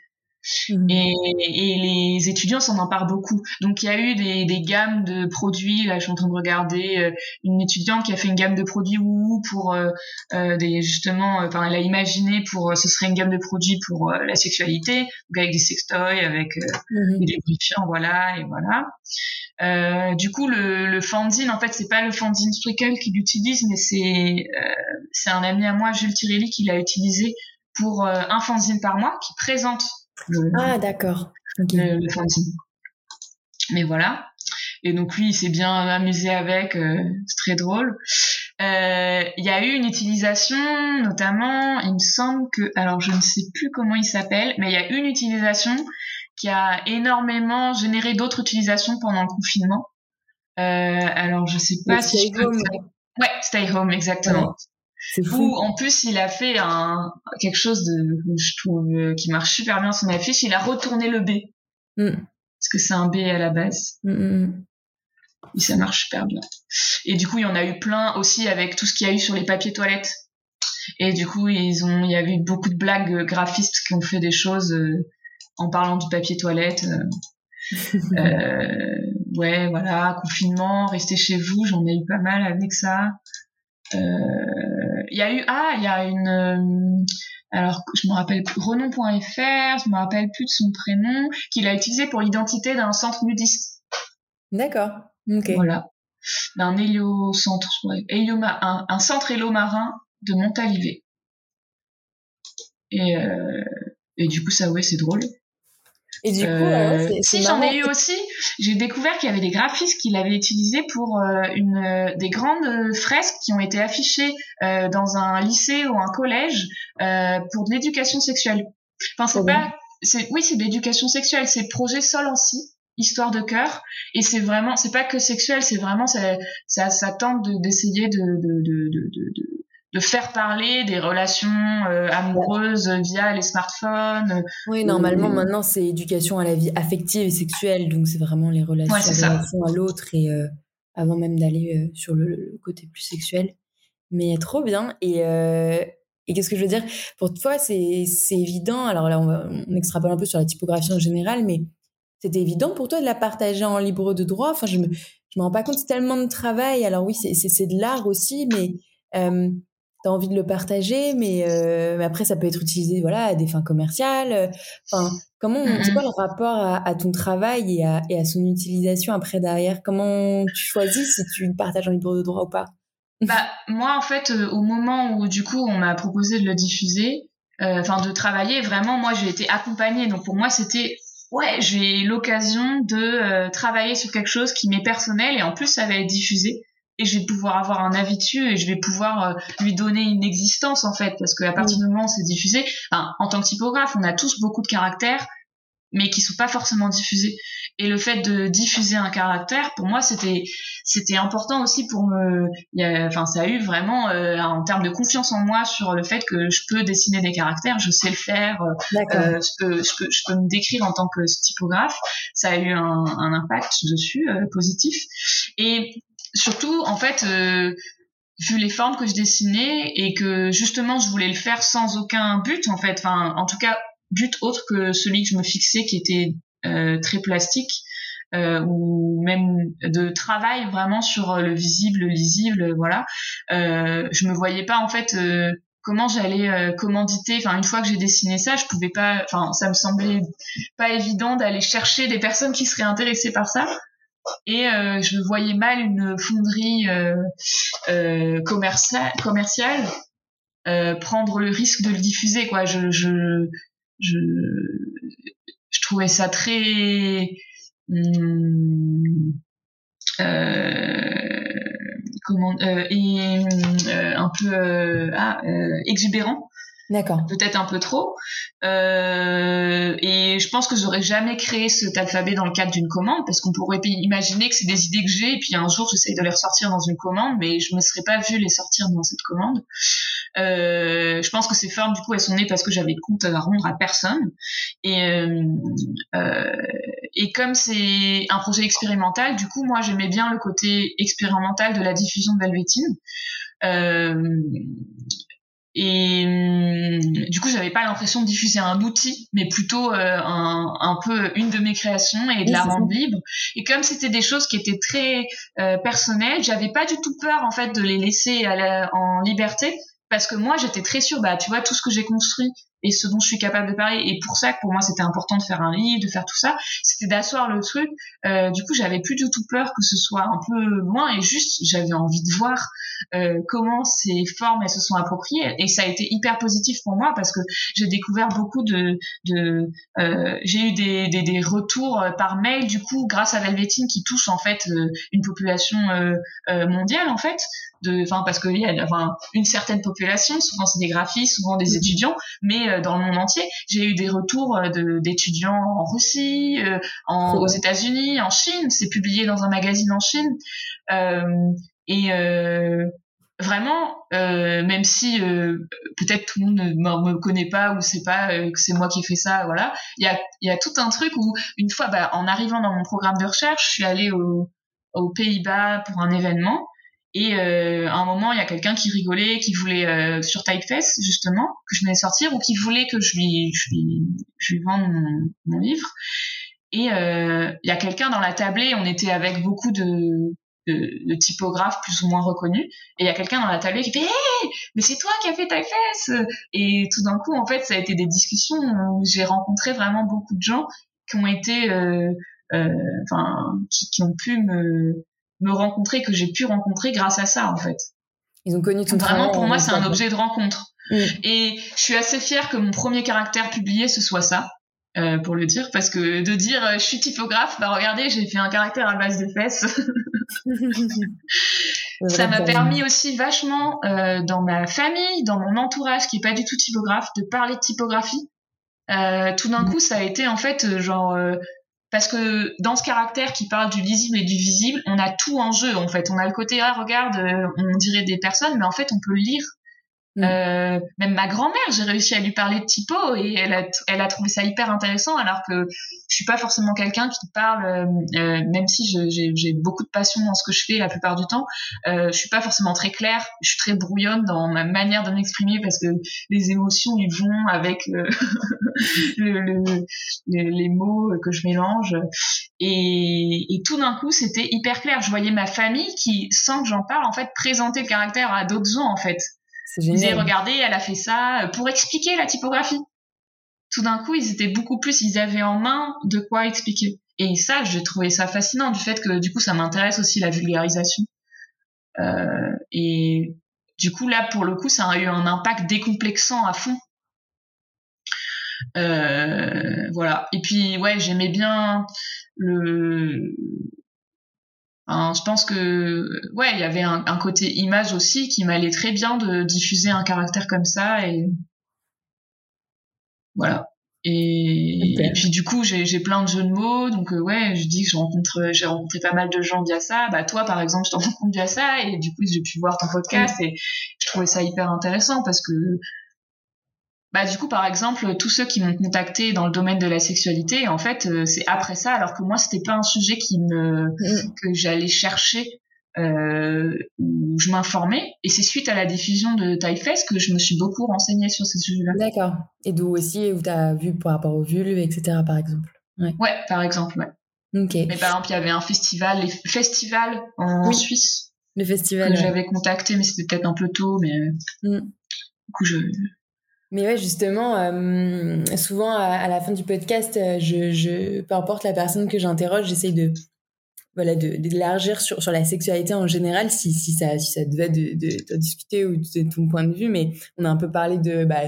Mhm. Et, et les étudiants s'en emparent beaucoup. Donc il y a eu des, des gammes de produits. Là, je suis en train de regarder euh, une étudiante qui a fait une gamme de produits ou pour euh, euh, des justement. Enfin, elle a imaginé pour ce serait une gamme de produits pour la sexualité, donc avec des sextoys, avec Mhm. des lubrifiants, voilà et voilà. Du coup, le, le fanzine, en fait, c'est pas le fanzine Sprinkle qui l'utilise, mais c'est c'est un ami à moi, Jules Tirelli, qui l'a utilisé pour un fanzine par mois, qui présente le, Ah, d'accord. Ok. le, le fanzine. Mais voilà. Et donc lui, il s'est bien amusé avec, euh, c'est très drôle. Euh, Il y a eu une utilisation, notamment, il me semble que, alors je ne sais plus comment il s'appelle, mais il y a une utilisation qui a énormément généré d'autres utilisations pendant le confinement. Euh, alors je sais pas Le si je Stay peux- Home. Ouais, Stay Home, exactement. Fou. en plus il a fait un quelque chose de je trouve euh, qui marche super bien son affiche. Il a retourné le B Mm. parce que c'est un B à la base Mm, mm, et ça marche super bien. Et du coup il y en a eu plein aussi avec tout ce qu'il y a eu sur les papiers toilettes. Et du coup ils ont il y avait eu beaucoup de blagues euh, graphistes qui ont fait des choses euh, en parlant du papier toilette. euh, (laughs) euh, ouais voilà confinement restez chez vous j'en ai eu pas mal avec ça. Euh, Il y a eu ah il y a une euh, alors je me rappelle plus renom.fr je me rappelle plus de son prénom qu'il a utilisé pour l'identité d'un centre nudiste. D'accord. Ok. voilà. D'un héliocentre ouais, un, un centre hélo-marin de Montalivet. Et euh, et du coup ça ouais c'est drôle. Et du coup, Euh, ouais, si j'en ai eu aussi j'ai découvert qu'il y avait des graphistes qui l'avaient utilisé pour une des grandes fresques qui ont été affichées dans un lycée ou un collège pour de l'éducation sexuelle. Enfin, c'est pas, c'est oui, c'est de l'éducation sexuelle. C'est projet Solancy histoire de cœur et c'est vraiment c'est pas que sexuel c'est vraiment ça ça, ça tente d'essayer de de, de, de, de, de faire parler des relations euh, amoureuses via les smartphones oui normalement euh, maintenant c'est éducation à la vie affective et sexuelle donc c'est vraiment les relations, à l'autre et euh, avant même d'aller sur le, côté plus sexuel mais trop bien et et qu'est-ce que je veux dire? Pour toi, c'est évident. Alors là, on, va, on extrapole un peu sur la typographie en général, mais c'était évident pour toi de la partager en libre de droit? Enfin, je me, je me rends pas compte, c'est tellement de travail. Alors oui, c'est de l'art aussi, mais euh, tu as envie de le partager, mais, euh, mais, après, ça peut être utilisé voilà, à des fins commerciales. Enfin, comment, c'est quoi le rapport à, ton travail et à, et à, son utilisation après derrière? Comment tu choisis si tu le partages en libre de droit ou pas? Bah, Moi, en fait, euh, au moment où du coup, on m'a proposé de le diffuser, euh, enfin de travailler, vraiment, moi, j'ai été accompagnée. Donc pour moi, c'était ouais, j'ai l'occasion de euh, travailler sur quelque chose qui m'est personnel et en plus ça va être diffusé et je vais pouvoir avoir un avis dessus et je vais pouvoir euh, lui donner une existence en fait parce qu'à partir du moment où c'est diffusé, enfin, en tant que typographe, on a tous beaucoup de caractères mais qui sont pas forcément diffusés. Et le fait de diffuser un caractère, pour moi, c'était c'était important aussi pour me. Enfin, ça a eu vraiment euh, en termes de confiance en moi sur le fait que je peux dessiner des caractères, je sais le faire, euh, euh je, peux, je peux je peux me décrire en tant que typographe. Ça a eu un, un impact dessus euh, positif. Et surtout, en fait. vu les formes que je dessinais et que justement je voulais le faire sans aucun but en fait enfin en tout cas but autre que celui que je me fixais qui était euh, très plastique euh, ou même de travail vraiment sur le visible, le lisible, voilà. Euh, je me voyais pas en fait euh, comment j'allais euh, commanditer. Enfin, une fois que j'ai dessiné ça, je pouvais pas. Enfin, ça me semblait pas évident d'aller chercher des personnes qui seraient intéressées par ça. Et euh, je voyais mal une fonderie commerciale, commerciale prendre le risque de le diffuser. Quoi, je, je je, je trouvais ça très euh, comment euh, et euh, un peu euh, ah, euh, exubérant D'accord. Peut-être un peu trop. Euh, et je pense que j'aurais jamais créé cet alphabet dans le cadre d'une commande parce qu'on pourrait imaginer que c'est des idées que j'ai et puis un jour j'essaye de les ressortir dans une commande, mais je me serais pas vu les sortir dans cette commande. Euh, je pense que ces formes du coup elles sont nées parce que j'avais compte à rendre à personne et euh, euh, et comme c'est un projet expérimental, du coup moi j'aimais bien le côté expérimental de la diffusion de Velvetine. Euh, et hum, du coup, j'avais pas l'impression de diffuser un outil, mais plutôt euh, un, un, peu une de mes créations et de la rendre libre. Et comme c'était des choses qui étaient très euh, personnelles, j'avais pas du tout peur en fait de les laisser à la, en liberté parce que moi j'étais très sûre bah tu vois tout ce que j'ai construit et ce dont je suis capable de parler. Et pour ça pour moi c'était important de faire un livre, de faire tout ça, c'était d'asseoir le truc. Euh, du coup, j'avais plus du tout peur que ce soit un peu loin et juste j'avais envie de voir euh, comment ces formes elles se sont appropriées. Et ça a été hyper positif pour moi parce que j'ai découvert beaucoup de, de euh, j'ai eu des, des, des, retours par mail du coup grâce à Velvetine qui touche en fait une population mondiale en fait enfin parce qu'il y a enfin, une certaine population, souvent c'est des graphistes, souvent des mhm. étudiants, mais dans le monde entier, j'ai eu des retours euh, d'étudiants en Russie, euh, en, aux États-Unis, en Chine, c'est publié dans un magazine en Chine, et vraiment, même si peut-être tout le monde ne me connaît pas ou sait pas que c'est moi qui ai fait ça, voilà, il y a, y a tout un truc où une fois, bah, en arrivant dans mon programme de recherche, je suis allée au, aux Pays-Bas pour un événement et euh, à un moment, il y a quelqu'un qui rigolait, qui voulait euh, sur Typeface justement que je venais sortir, ou qui voulait que je lui, je lui, je lui vende mon, mon livre. Et euh, il y a quelqu'un dans la tablée. On était avec beaucoup de, de, de typographes plus ou moins reconnus. Et il y a quelqu'un dans la tablée qui fait Hey, mais c'est toi qui as fait Typeface Et tout d'un coup, en fait, ça a été des discussions où j'ai rencontré vraiment beaucoup de gens qui ont été, euh, euh, enfin, qui, qui ont pu me me rencontrer, que j'ai pu rencontrer grâce à ça, en fait. Ils ont connu ton Vraiment, pour moi, c'est un objet de rencontre. Mm. Et je suis assez fière que mon premier caractère publié, ce soit ça. euh, pour le dire, parce que de dire euh, je suis typographe, bah regardez, j'ai fait un caractère à base de fesses. (laughs) ça m'a permis aussi vachement euh, dans ma famille, dans mon entourage qui est pas du tout typographe, de parler de typographie. Euh, tout d'un mm. coup, ça a été en fait genre parce que dans ce caractère qui parle du lisible et du visible, on a tout en jeu en fait. On a le côté ah regarde, on dirait des personnes, mais en fait on peut lire Mm. Euh, même ma grand-mère, j'ai réussi à lui parler de typo et elle a, elle a trouvé ça hyper intéressant alors que je suis pas forcément quelqu'un qui parle, euh, euh même si j'ai beaucoup de passion dans ce que je fais la plupart du temps, euh, je suis pas forcément très claire, je suis très brouillonne dans ma manière de m'exprimer parce que les émotions ils vont avec euh, (laughs) le, le, les mots que je mélange et, et tout d'un coup c'était hyper clair. Je voyais ma famille qui, sans que j'en parle, en fait présenter le caractère à d'autres gens en fait. Ils regardé, elle a fait ça euh, pour expliquer la typographie. Tout d'un coup, ils étaient beaucoup plus, ils avaient en main de quoi expliquer. Et ça, j'ai trouvé ça fascinant du fait que du coup, ça m'intéresse aussi la vulgarisation. Euh, et du coup, là, pour le coup, ça a eu un impact décomplexant à fond. Euh, voilà. Et puis, ouais, j'aimais bien le je pense que ouais, il y avait un, côté image aussi qui m'allait très bien de diffuser un caractère comme ça et voilà. Et, puis du coup, j'ai plein de jeux de mots, donc euh, ouais, je dis que je rencontre, j'ai rencontré pas mal de gens via ça. Bah toi, par exemple, je t'en rencontre via ça, et du coup, j'ai pu voir ton podcast et je trouvais ça hyper intéressant parce que bah du coup par exemple tous ceux qui m'ont contacté dans le domaine de la sexualité en fait euh, c'est après ça alors que moi c'était pas un sujet qui me mm. que j'allais chercher euh, où je m'informais et c'est suite à la diffusion de Typeface que je me suis beaucoup renseignée sur ces sujets-là. D'accord. Et d'où aussi où tu as vu par rapport aux vulves etc par exemple. Ouais. ouais par exemple ouais. Ok. Mais par exemple il y avait un festival les festivals en Suisse. Le festival. Que j'avais contacté mais c'était peut-être un peu tôt mais mm. du coup je mais ouais, justement, euh, souvent à, la fin du podcast, euh, je, peu importe la personne que j'interroge, j'essaye de voilà d'élargir sur sur la sexualité en général si si ça si ça devait de, de, discuter ou de ton point de vue. Mais on a un peu parlé de bah,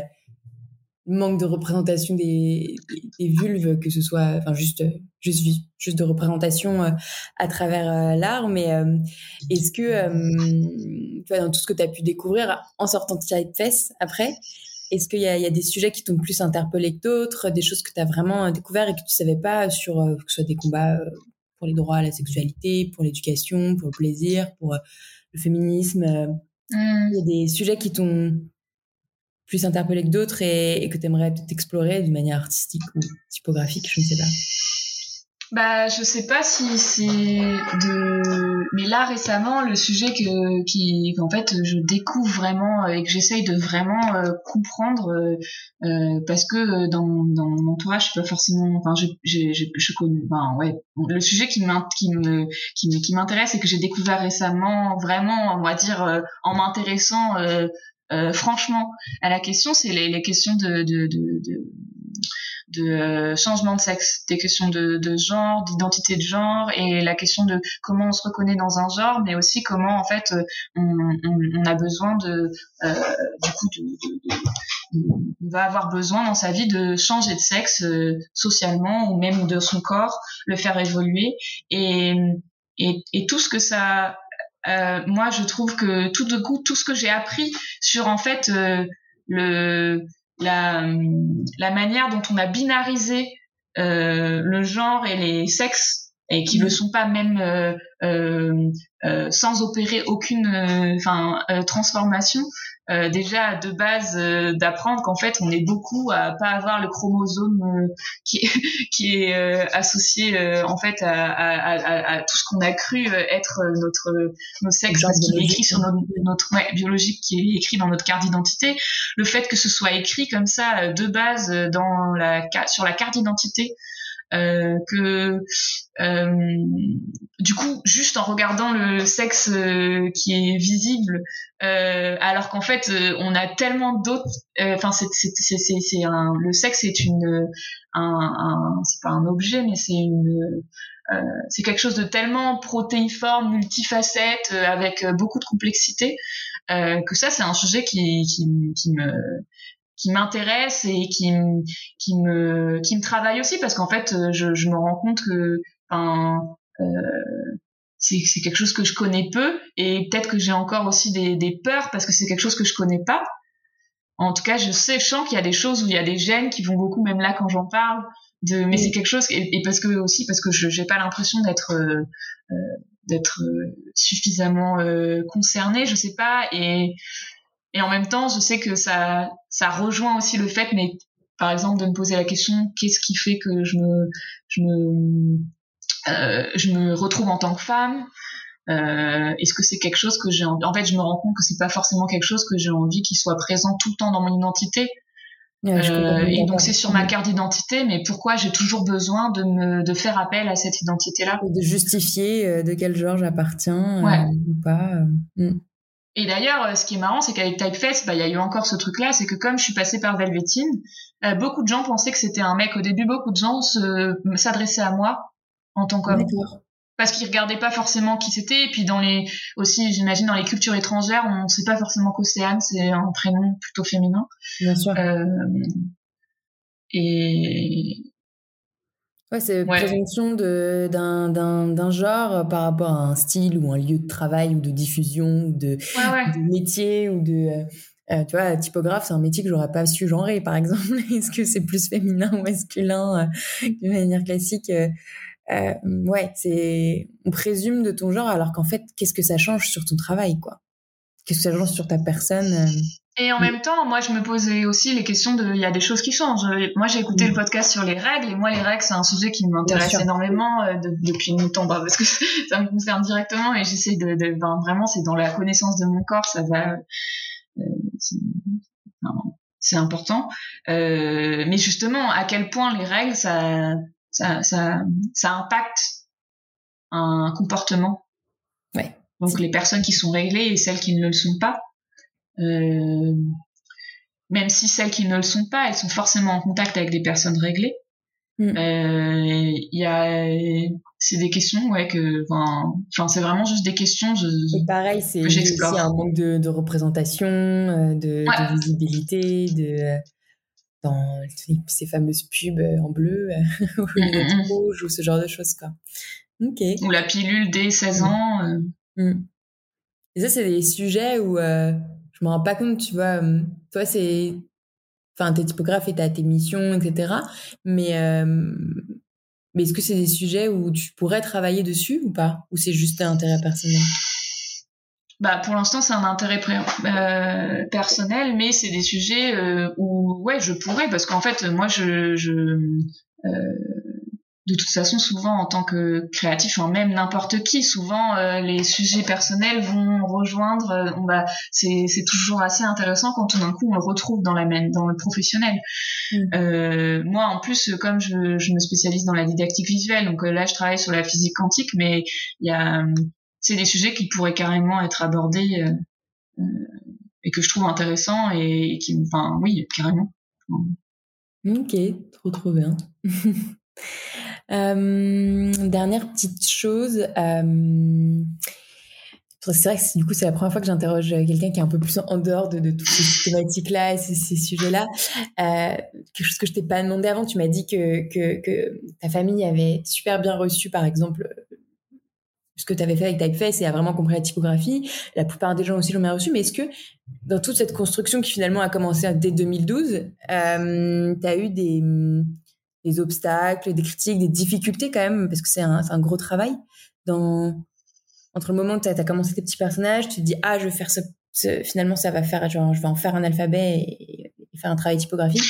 manque de représentation des, vulves que ce soit enfin juste juste juste de représentation euh, à travers l'art. Mais est-ce que tu vois dans tout ce que tu as pu découvrir en sortant de Typeface après est-ce qu'il y, a des sujets qui t'ont plus interpellé que d'autres, des choses que tu as vraiment découvert et que tu savais pas sur euh, que ce soit des combats euh, pour les droits à la sexualité, pour l'éducation, pour le plaisir, pour euh, le féminisme mmh. Il y a des sujets qui t'ont plus interpellé que d'autres et, que tu aimerais peut-être explorer d'une manière artistique ou typographique, je ne sais pas. Bah, je sais pas si c'est de, mais là récemment, le sujet que qui qu'en fait je découvre vraiment et que j'essaye de vraiment euh, comprendre euh, euh, parce que dans dans mon entourage, je suis pas forcément, enfin, j'ai j'ai je connais, enfin ouais, le sujet qui qui me qui qui m'intéresse et que j'ai découvert récemment, vraiment, on va dire, en m'intéressant franchement à la question, c'est les, les questions de, de, de, de de euh, changement de sexe, des questions de, genre, d'identité de genre et la question de comment on se reconnaît dans un genre, mais aussi comment en fait euh, on, a besoin de euh, du coup on va avoir besoin dans sa vie de changer de sexe socialement ou même de son corps, le faire évoluer. Et et, tout ce que ça moi je trouve que tout de coup tout ce que j'ai appris sur en fait le la, la manière dont on a binarisé euh, le genre et les sexes et qui ne le sont pas même euh, euh, euh sans opérer aucune euh, enfin transformation euh, déjà de base euh, d'apprendre qu'en fait on est beaucoup à pas avoir le chromosome euh, (laughs) qui, qui est associé en fait à, à, à, à tout ce qu'on a cru être notre nos sexes parce qu'il est écrit sur notre, notre ouais, biologique qui est écrit dans notre carte d'identité. Le fait que ce soit écrit comme ça de base dans la sur la carte d'identité euh, que euh, du coup juste en regardant le sexe euh, qui est visible alors qu'en fait on a tellement d'autres enfin c'est un le sexe est une un, un c'est pas un objet mais c'est une c'est quelque chose de tellement protéiforme, multifacette, avec beaucoup de complexité, que ça c'est un sujet qui me qui m'intéresse et qui qui me qui me travaille aussi parce qu'en fait je, je me rends compte que enfin euh, c'est c'est quelque chose que je connais peu et peut-être que j'ai encore aussi des des peurs parce que c'est quelque chose que je connais pas. En tout cas je sais je sens qu'il y a des choses où il y a des gènes qui vont beaucoup même là quand j'en parle de mais c'est quelque chose et, parce que aussi parce que je j'ai pas l'impression d'être euh, euh d'être euh, suffisamment euh, concernée je sais pas et et en même temps, je sais que ça, ça rejoint aussi le fait, mais par exemple, de me poser la question, qu'est-ce qui fait que je me, je me, euh, je me retrouve en tant que femme? Euh, Est-ce que c'est quelque chose que j'ai envie En fait, je me rends compte que c'est pas forcément quelque chose que j'ai envie qu'il soit présent tout le temps dans mon identité. euh, et donc c'est sur ma carte d'identité, mais pourquoi j'ai toujours besoin de me de faire appel à cette identité-là? De justifier de quel genre j'appartiens ouais. ou pas. Mm. Et d'ailleurs, euh, ce qui est marrant, c'est qu'avec Typeface, bah, il y a eu encore ce truc-là, c'est que comme je suis passée par Velvetine, euh, beaucoup de gens pensaient que c'était un mec. Au début, beaucoup de gens s'adressaient à moi en tant qu'homme. Parce qu'ils regardaient pas forcément qui c'était. Et puis dans les, aussi, j'imagine, dans les cultures étrangères, on ne sait pas forcément qu'Océane, c'est un prénom plutôt féminin. Bien sûr. Euh, et, Ouais, c'est ouais. présomption de, d'un, d'un, d'un genre par rapport à un style ou un lieu de travail ou de diffusion ou de, ouais, ouais. de métier ou de... Euh, tu vois, typographe, c'est un métier que j'aurais pas su genrer, par exemple. (laughs) est-ce que c'est plus féminin ou masculin euh, de manière classique euh, euh, Ouais, c'est... On présume de ton genre alors qu'en fait, qu'est-ce que ça change sur ton travail, quoi? Qu'est-ce que ça change sur ta personne euh? Et en même temps, moi, je me posais aussi les questions de, il y a des choses qui changent. Moi, j'ai écouté le podcast sur les règles, et moi, les règles, c'est un sujet qui m'intéresse énormément euh, de, depuis longtemps, bah, parce que (laughs) ça me concerne directement, et j'essaie de, de ben, vraiment, c'est dans la connaissance de mon corps, ça va, euh, c'est important. Euh, mais justement, à quel point les règles, ça, ça, ça, ça impacte un comportement? Ouais. Donc, les personnes qui sont réglées et celles qui ne le sont pas. Euh, même si celles qui ne le sont pas, elles sont forcément en contact avec des personnes réglées. Il mm. euh, y a, c'est des questions, ouais, que, enfin, c'est vraiment juste des questions. Je, Et pareil, c'est aussi un manque de, de représentation, euh, de, ouais. de, visibilité, de dans ces fameuses pubs en bleu (laughs) ou mm -hmm. rouge ou ce genre de choses, quoi. Ok. Ou la pilule dès 16 ans. Euh... Mm. Et ça, c'est des sujets où euh, je me rends pas compte, tu vois. Toi, c'est. Enfin, t'es typographe et t'as tes missions, etc. Mais, euh, mais est-ce que c'est des sujets où tu pourrais travailler dessus ou pas? Ou c'est juste un intérêt personnel? Bah, pour l'instant, c'est un intérêt euh, personnel, mais c'est des sujets euh, où, ouais, je pourrais, parce qu'en fait, moi, je, je euh, de toute façon, souvent en tant que créatif, enfin, même n'importe qui, souvent euh, les sujets personnels vont rejoindre. Euh, on va, c'est, c'est toujours assez intéressant quand tout d'un coup on le retrouve dans la même, dans le professionnel. Mm. Euh, moi, en plus, comme je, je, me spécialise dans la didactique visuelle, donc là je travaille sur la physique quantique, mais il y a, c'est des sujets qui pourraient carrément être abordés euh, et que je trouve intéressants et, et qui, enfin, oui, carrément. Ok, trop trop bien. (laughs) Euh, dernière petite chose. Euh, c'est vrai que du coup, c'est la première fois que j'interroge quelqu'un qui est un peu plus en dehors de, toutes ces thématiques-là et ces, sujets-là. Euh, quelque chose que je t'ai pas demandé avant, tu m'as dit que, ta famille avait super bien reçu, par exemple, ce que tu avais fait avec Typeface et a vraiment compris la typographie. La plupart des gens aussi l'ont bien reçu. Mais est-ce que dans toute cette construction qui finalement a commencé dès 2012, euh, tu as eu des des obstacles, des critiques, des difficultés quand même, parce que c'est un, un, gros travail. Dans, entre le moment où tu as, commencé tes petits personnages, tu te dis, ah, je vais faire ce, ce, finalement, ça va faire, genre, je vais en faire un alphabet et, et faire un travail typographique.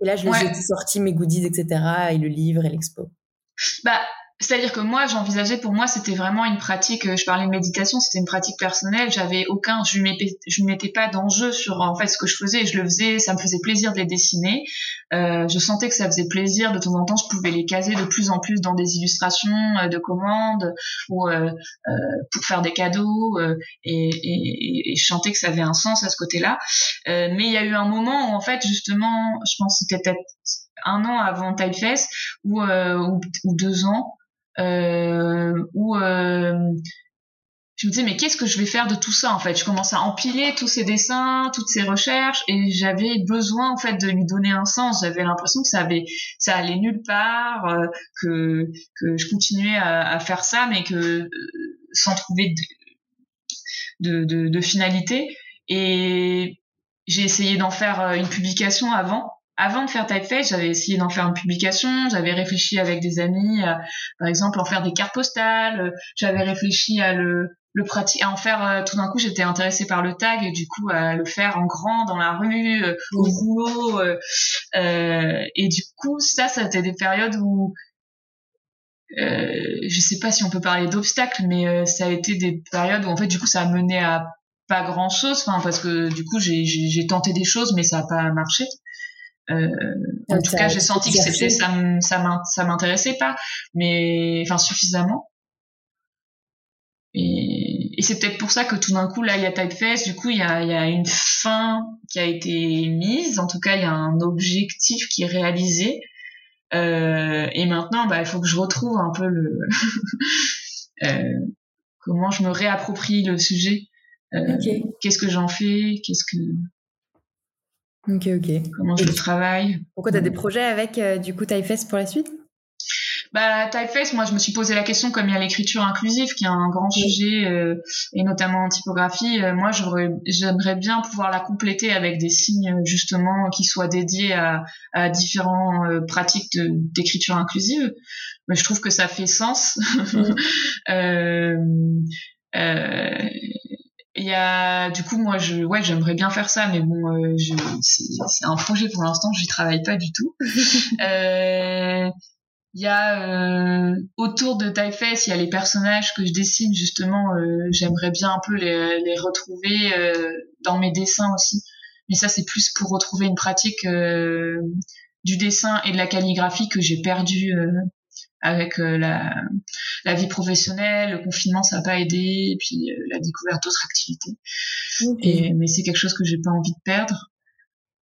Et là, je ouais. ai sortis, mes goodies, etc., et le livre et l'expo. Bah, c'est-à-dire que moi, j'envisageais, pour moi, c'était vraiment une pratique, je parlais de méditation, c'était une pratique personnelle, j'avais aucun, je ne mettais pas d'enjeu sur, en fait, ce que je faisais, je le faisais, ça me faisait plaisir de les dessiner, euh, je sentais que ça faisait plaisir, de temps en temps, je pouvais les caser de plus en plus dans des illustrations euh, de commandes, ou euh, euh pour faire des cadeaux, euh, et, et, et, je sentais que ça avait un sens à ce côté-là, euh, mais il y a eu un moment où, en fait, justement, je pense que c'était peut-être un an avant Typeface, ou, ou, ou deux ans, euh, où euh, je me disais mais qu'est-ce que je vais faire de tout ça en fait? Je commence à empiler tous ces dessins toutes ces recherches et j'avais besoin en fait de lui donner un sens. J'avais l'impression que ça avait ça allait nulle part euh, que que je continuais à, faire ça mais que euh, sans trouver de, de, finalité. Et j'ai essayé d'en faire euh, une publication avant avant de faire Typeface, j'avais essayé d'en faire une publication, j'avais réfléchi avec des amis, à, par exemple, en faire des cartes postales, j'avais réfléchi à le, le pratique, à en faire, euh, tout d'un coup, j'étais intéressée par le tag, et du coup, à le faire en grand dans la rue, euh, au boulot, euh, euh, et du coup, ça, ça a été des périodes où, je sais pas si on peut parler d'obstacles, mais ça a été des périodes où, en fait, du coup, ça a mené à pas grand chose, enfin, parce que, du coup, j'ai tenté des choses, mais ça a pas marché. Euh, en tout cas, j'ai senti que c'était ça, ça m'intéressait pas, mais enfin suffisamment. Et, et c'est peut-être pour ça que tout d'un coup là il y a Typeface, du coup il y a, y a une fin qui a été mise, en tout cas il y a un objectif qui est réalisé. Euh, et maintenant, bah, il faut que je retrouve un peu le (laughs) euh, comment je me réapproprie le sujet. Euh, Qu'est-ce que j'en fais? Qu'est-ce que Ok, ok. Comment je travaille. Pourquoi tu as des projets avec euh, du coup Typeface pour la suite? Bah, Typeface, moi je me suis posé la question comme il y a l'écriture inclusive qui est un grand sujet euh, et notamment en typographie. Euh, moi j'aimerais bien pouvoir la compléter avec des signes justement qui soient dédiés à, à différentes pratiques d'écriture inclusive. Mais je trouve que ça fait sens. (laughs) euh, il y a du coup moi je ouais j'aimerais bien faire ça mais bon euh, c'est un projet pour l'instant j'y travaille pas du tout. (laughs) Euh, il y a euh, autour de Typeface il y a les personnages que je dessine justement euh, j'aimerais bien un peu les, les retrouver euh, dans mes dessins aussi. Mais ça c'est plus pour retrouver une pratique du dessin et de la calligraphie que j'ai perdu avec euh, la, la, vie professionnelle, le confinement ça n'a pas aidé, et puis euh, la découverte d'autres activités. Et, mais c'est quelque chose que j'ai pas envie de perdre.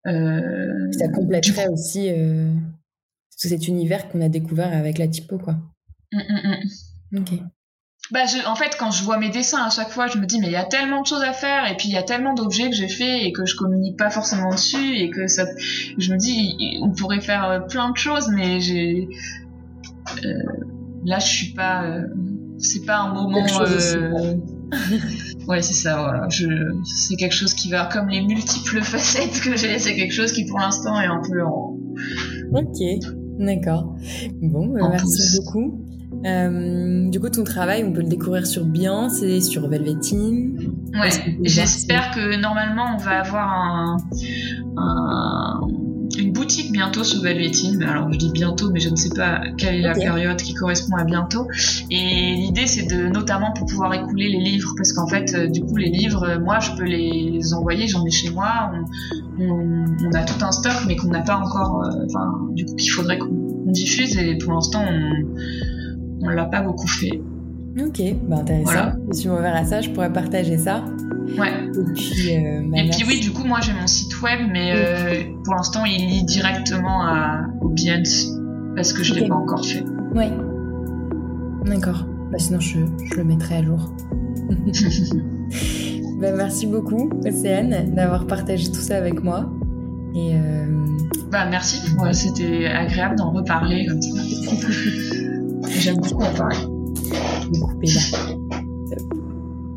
Euh, ça compléterait aussi euh, cet univers qu'on a découvert avec la typo, quoi. Mmh, mmh, mmh. Ok. Bah, je, en fait, quand je vois mes dessins à chaque fois, je me dis mais il y a tellement de choses à faire et puis il y a tellement d'objets que j'ai fait et que je communique pas forcément dessus et que ça, je me dis on pourrait faire plein de choses mais j'ai là, je suis pas. Euh, c'est pas un moment. Euh, ouais, c'est ça. Voilà. Je, c'est quelque chose qui va comme les multiples (laughs) facettes que j'ai. C'est quelque chose qui, pour l'instant, est un peu en. Ok, d'accord. Bon, bah, merci beaucoup. Euh, du coup, ton travail, on peut le découvrir sur Bien, c'est sur Velvetine. Ouais, j'espère que normalement on va avoir un, un une boutique bientôt sur Velvetine. Alors je dis bientôt, mais je ne sais pas quelle est la période qui correspond à bientôt. Et l'idée c'est de notamment pour pouvoir écouler les livres, parce qu'en fait, euh, du coup, les livres, euh, moi, je peux les envoyer, j'en ai chez moi. On, a tout un stock, mais qu'on n'a pas encore. Euh, enfin, du coup, qu'il faudrait qu'on diffuse. Et pour l'instant, on, on l'a pas beaucoup fait. Ok, bah intéressant. Je suis ouvert à ça, je pourrais partager ça. Ouais. Et puis, euh, Et puis oui, du coup, moi j'ai mon site web, mais euh, pour l'instant il lie directement à, au Behance parce que je ne l'ai pas encore fait. Ouais. D'accord. Bah, sinon je, je le mettrai à jour. (laughs) bah, merci beaucoup, Océane, d'avoir partagé tout ça avec moi. Et euh... Bah merci, ouais, c'était agréable d'en reparler comme (laughs) ça. J'aime beaucoup en parler.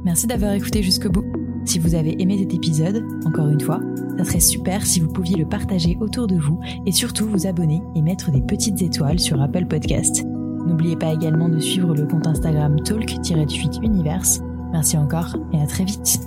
Merci d'avoir écouté jusqu'au bout. Si vous avez aimé cet épisode, encore une fois, ça serait super si vous pouviez le partager autour de vous et surtout vous abonner et mettre des petites étoiles sur Apple Podcast. N'oubliez pas également de suivre le compte Instagram talk-univers. Merci encore et à très vite.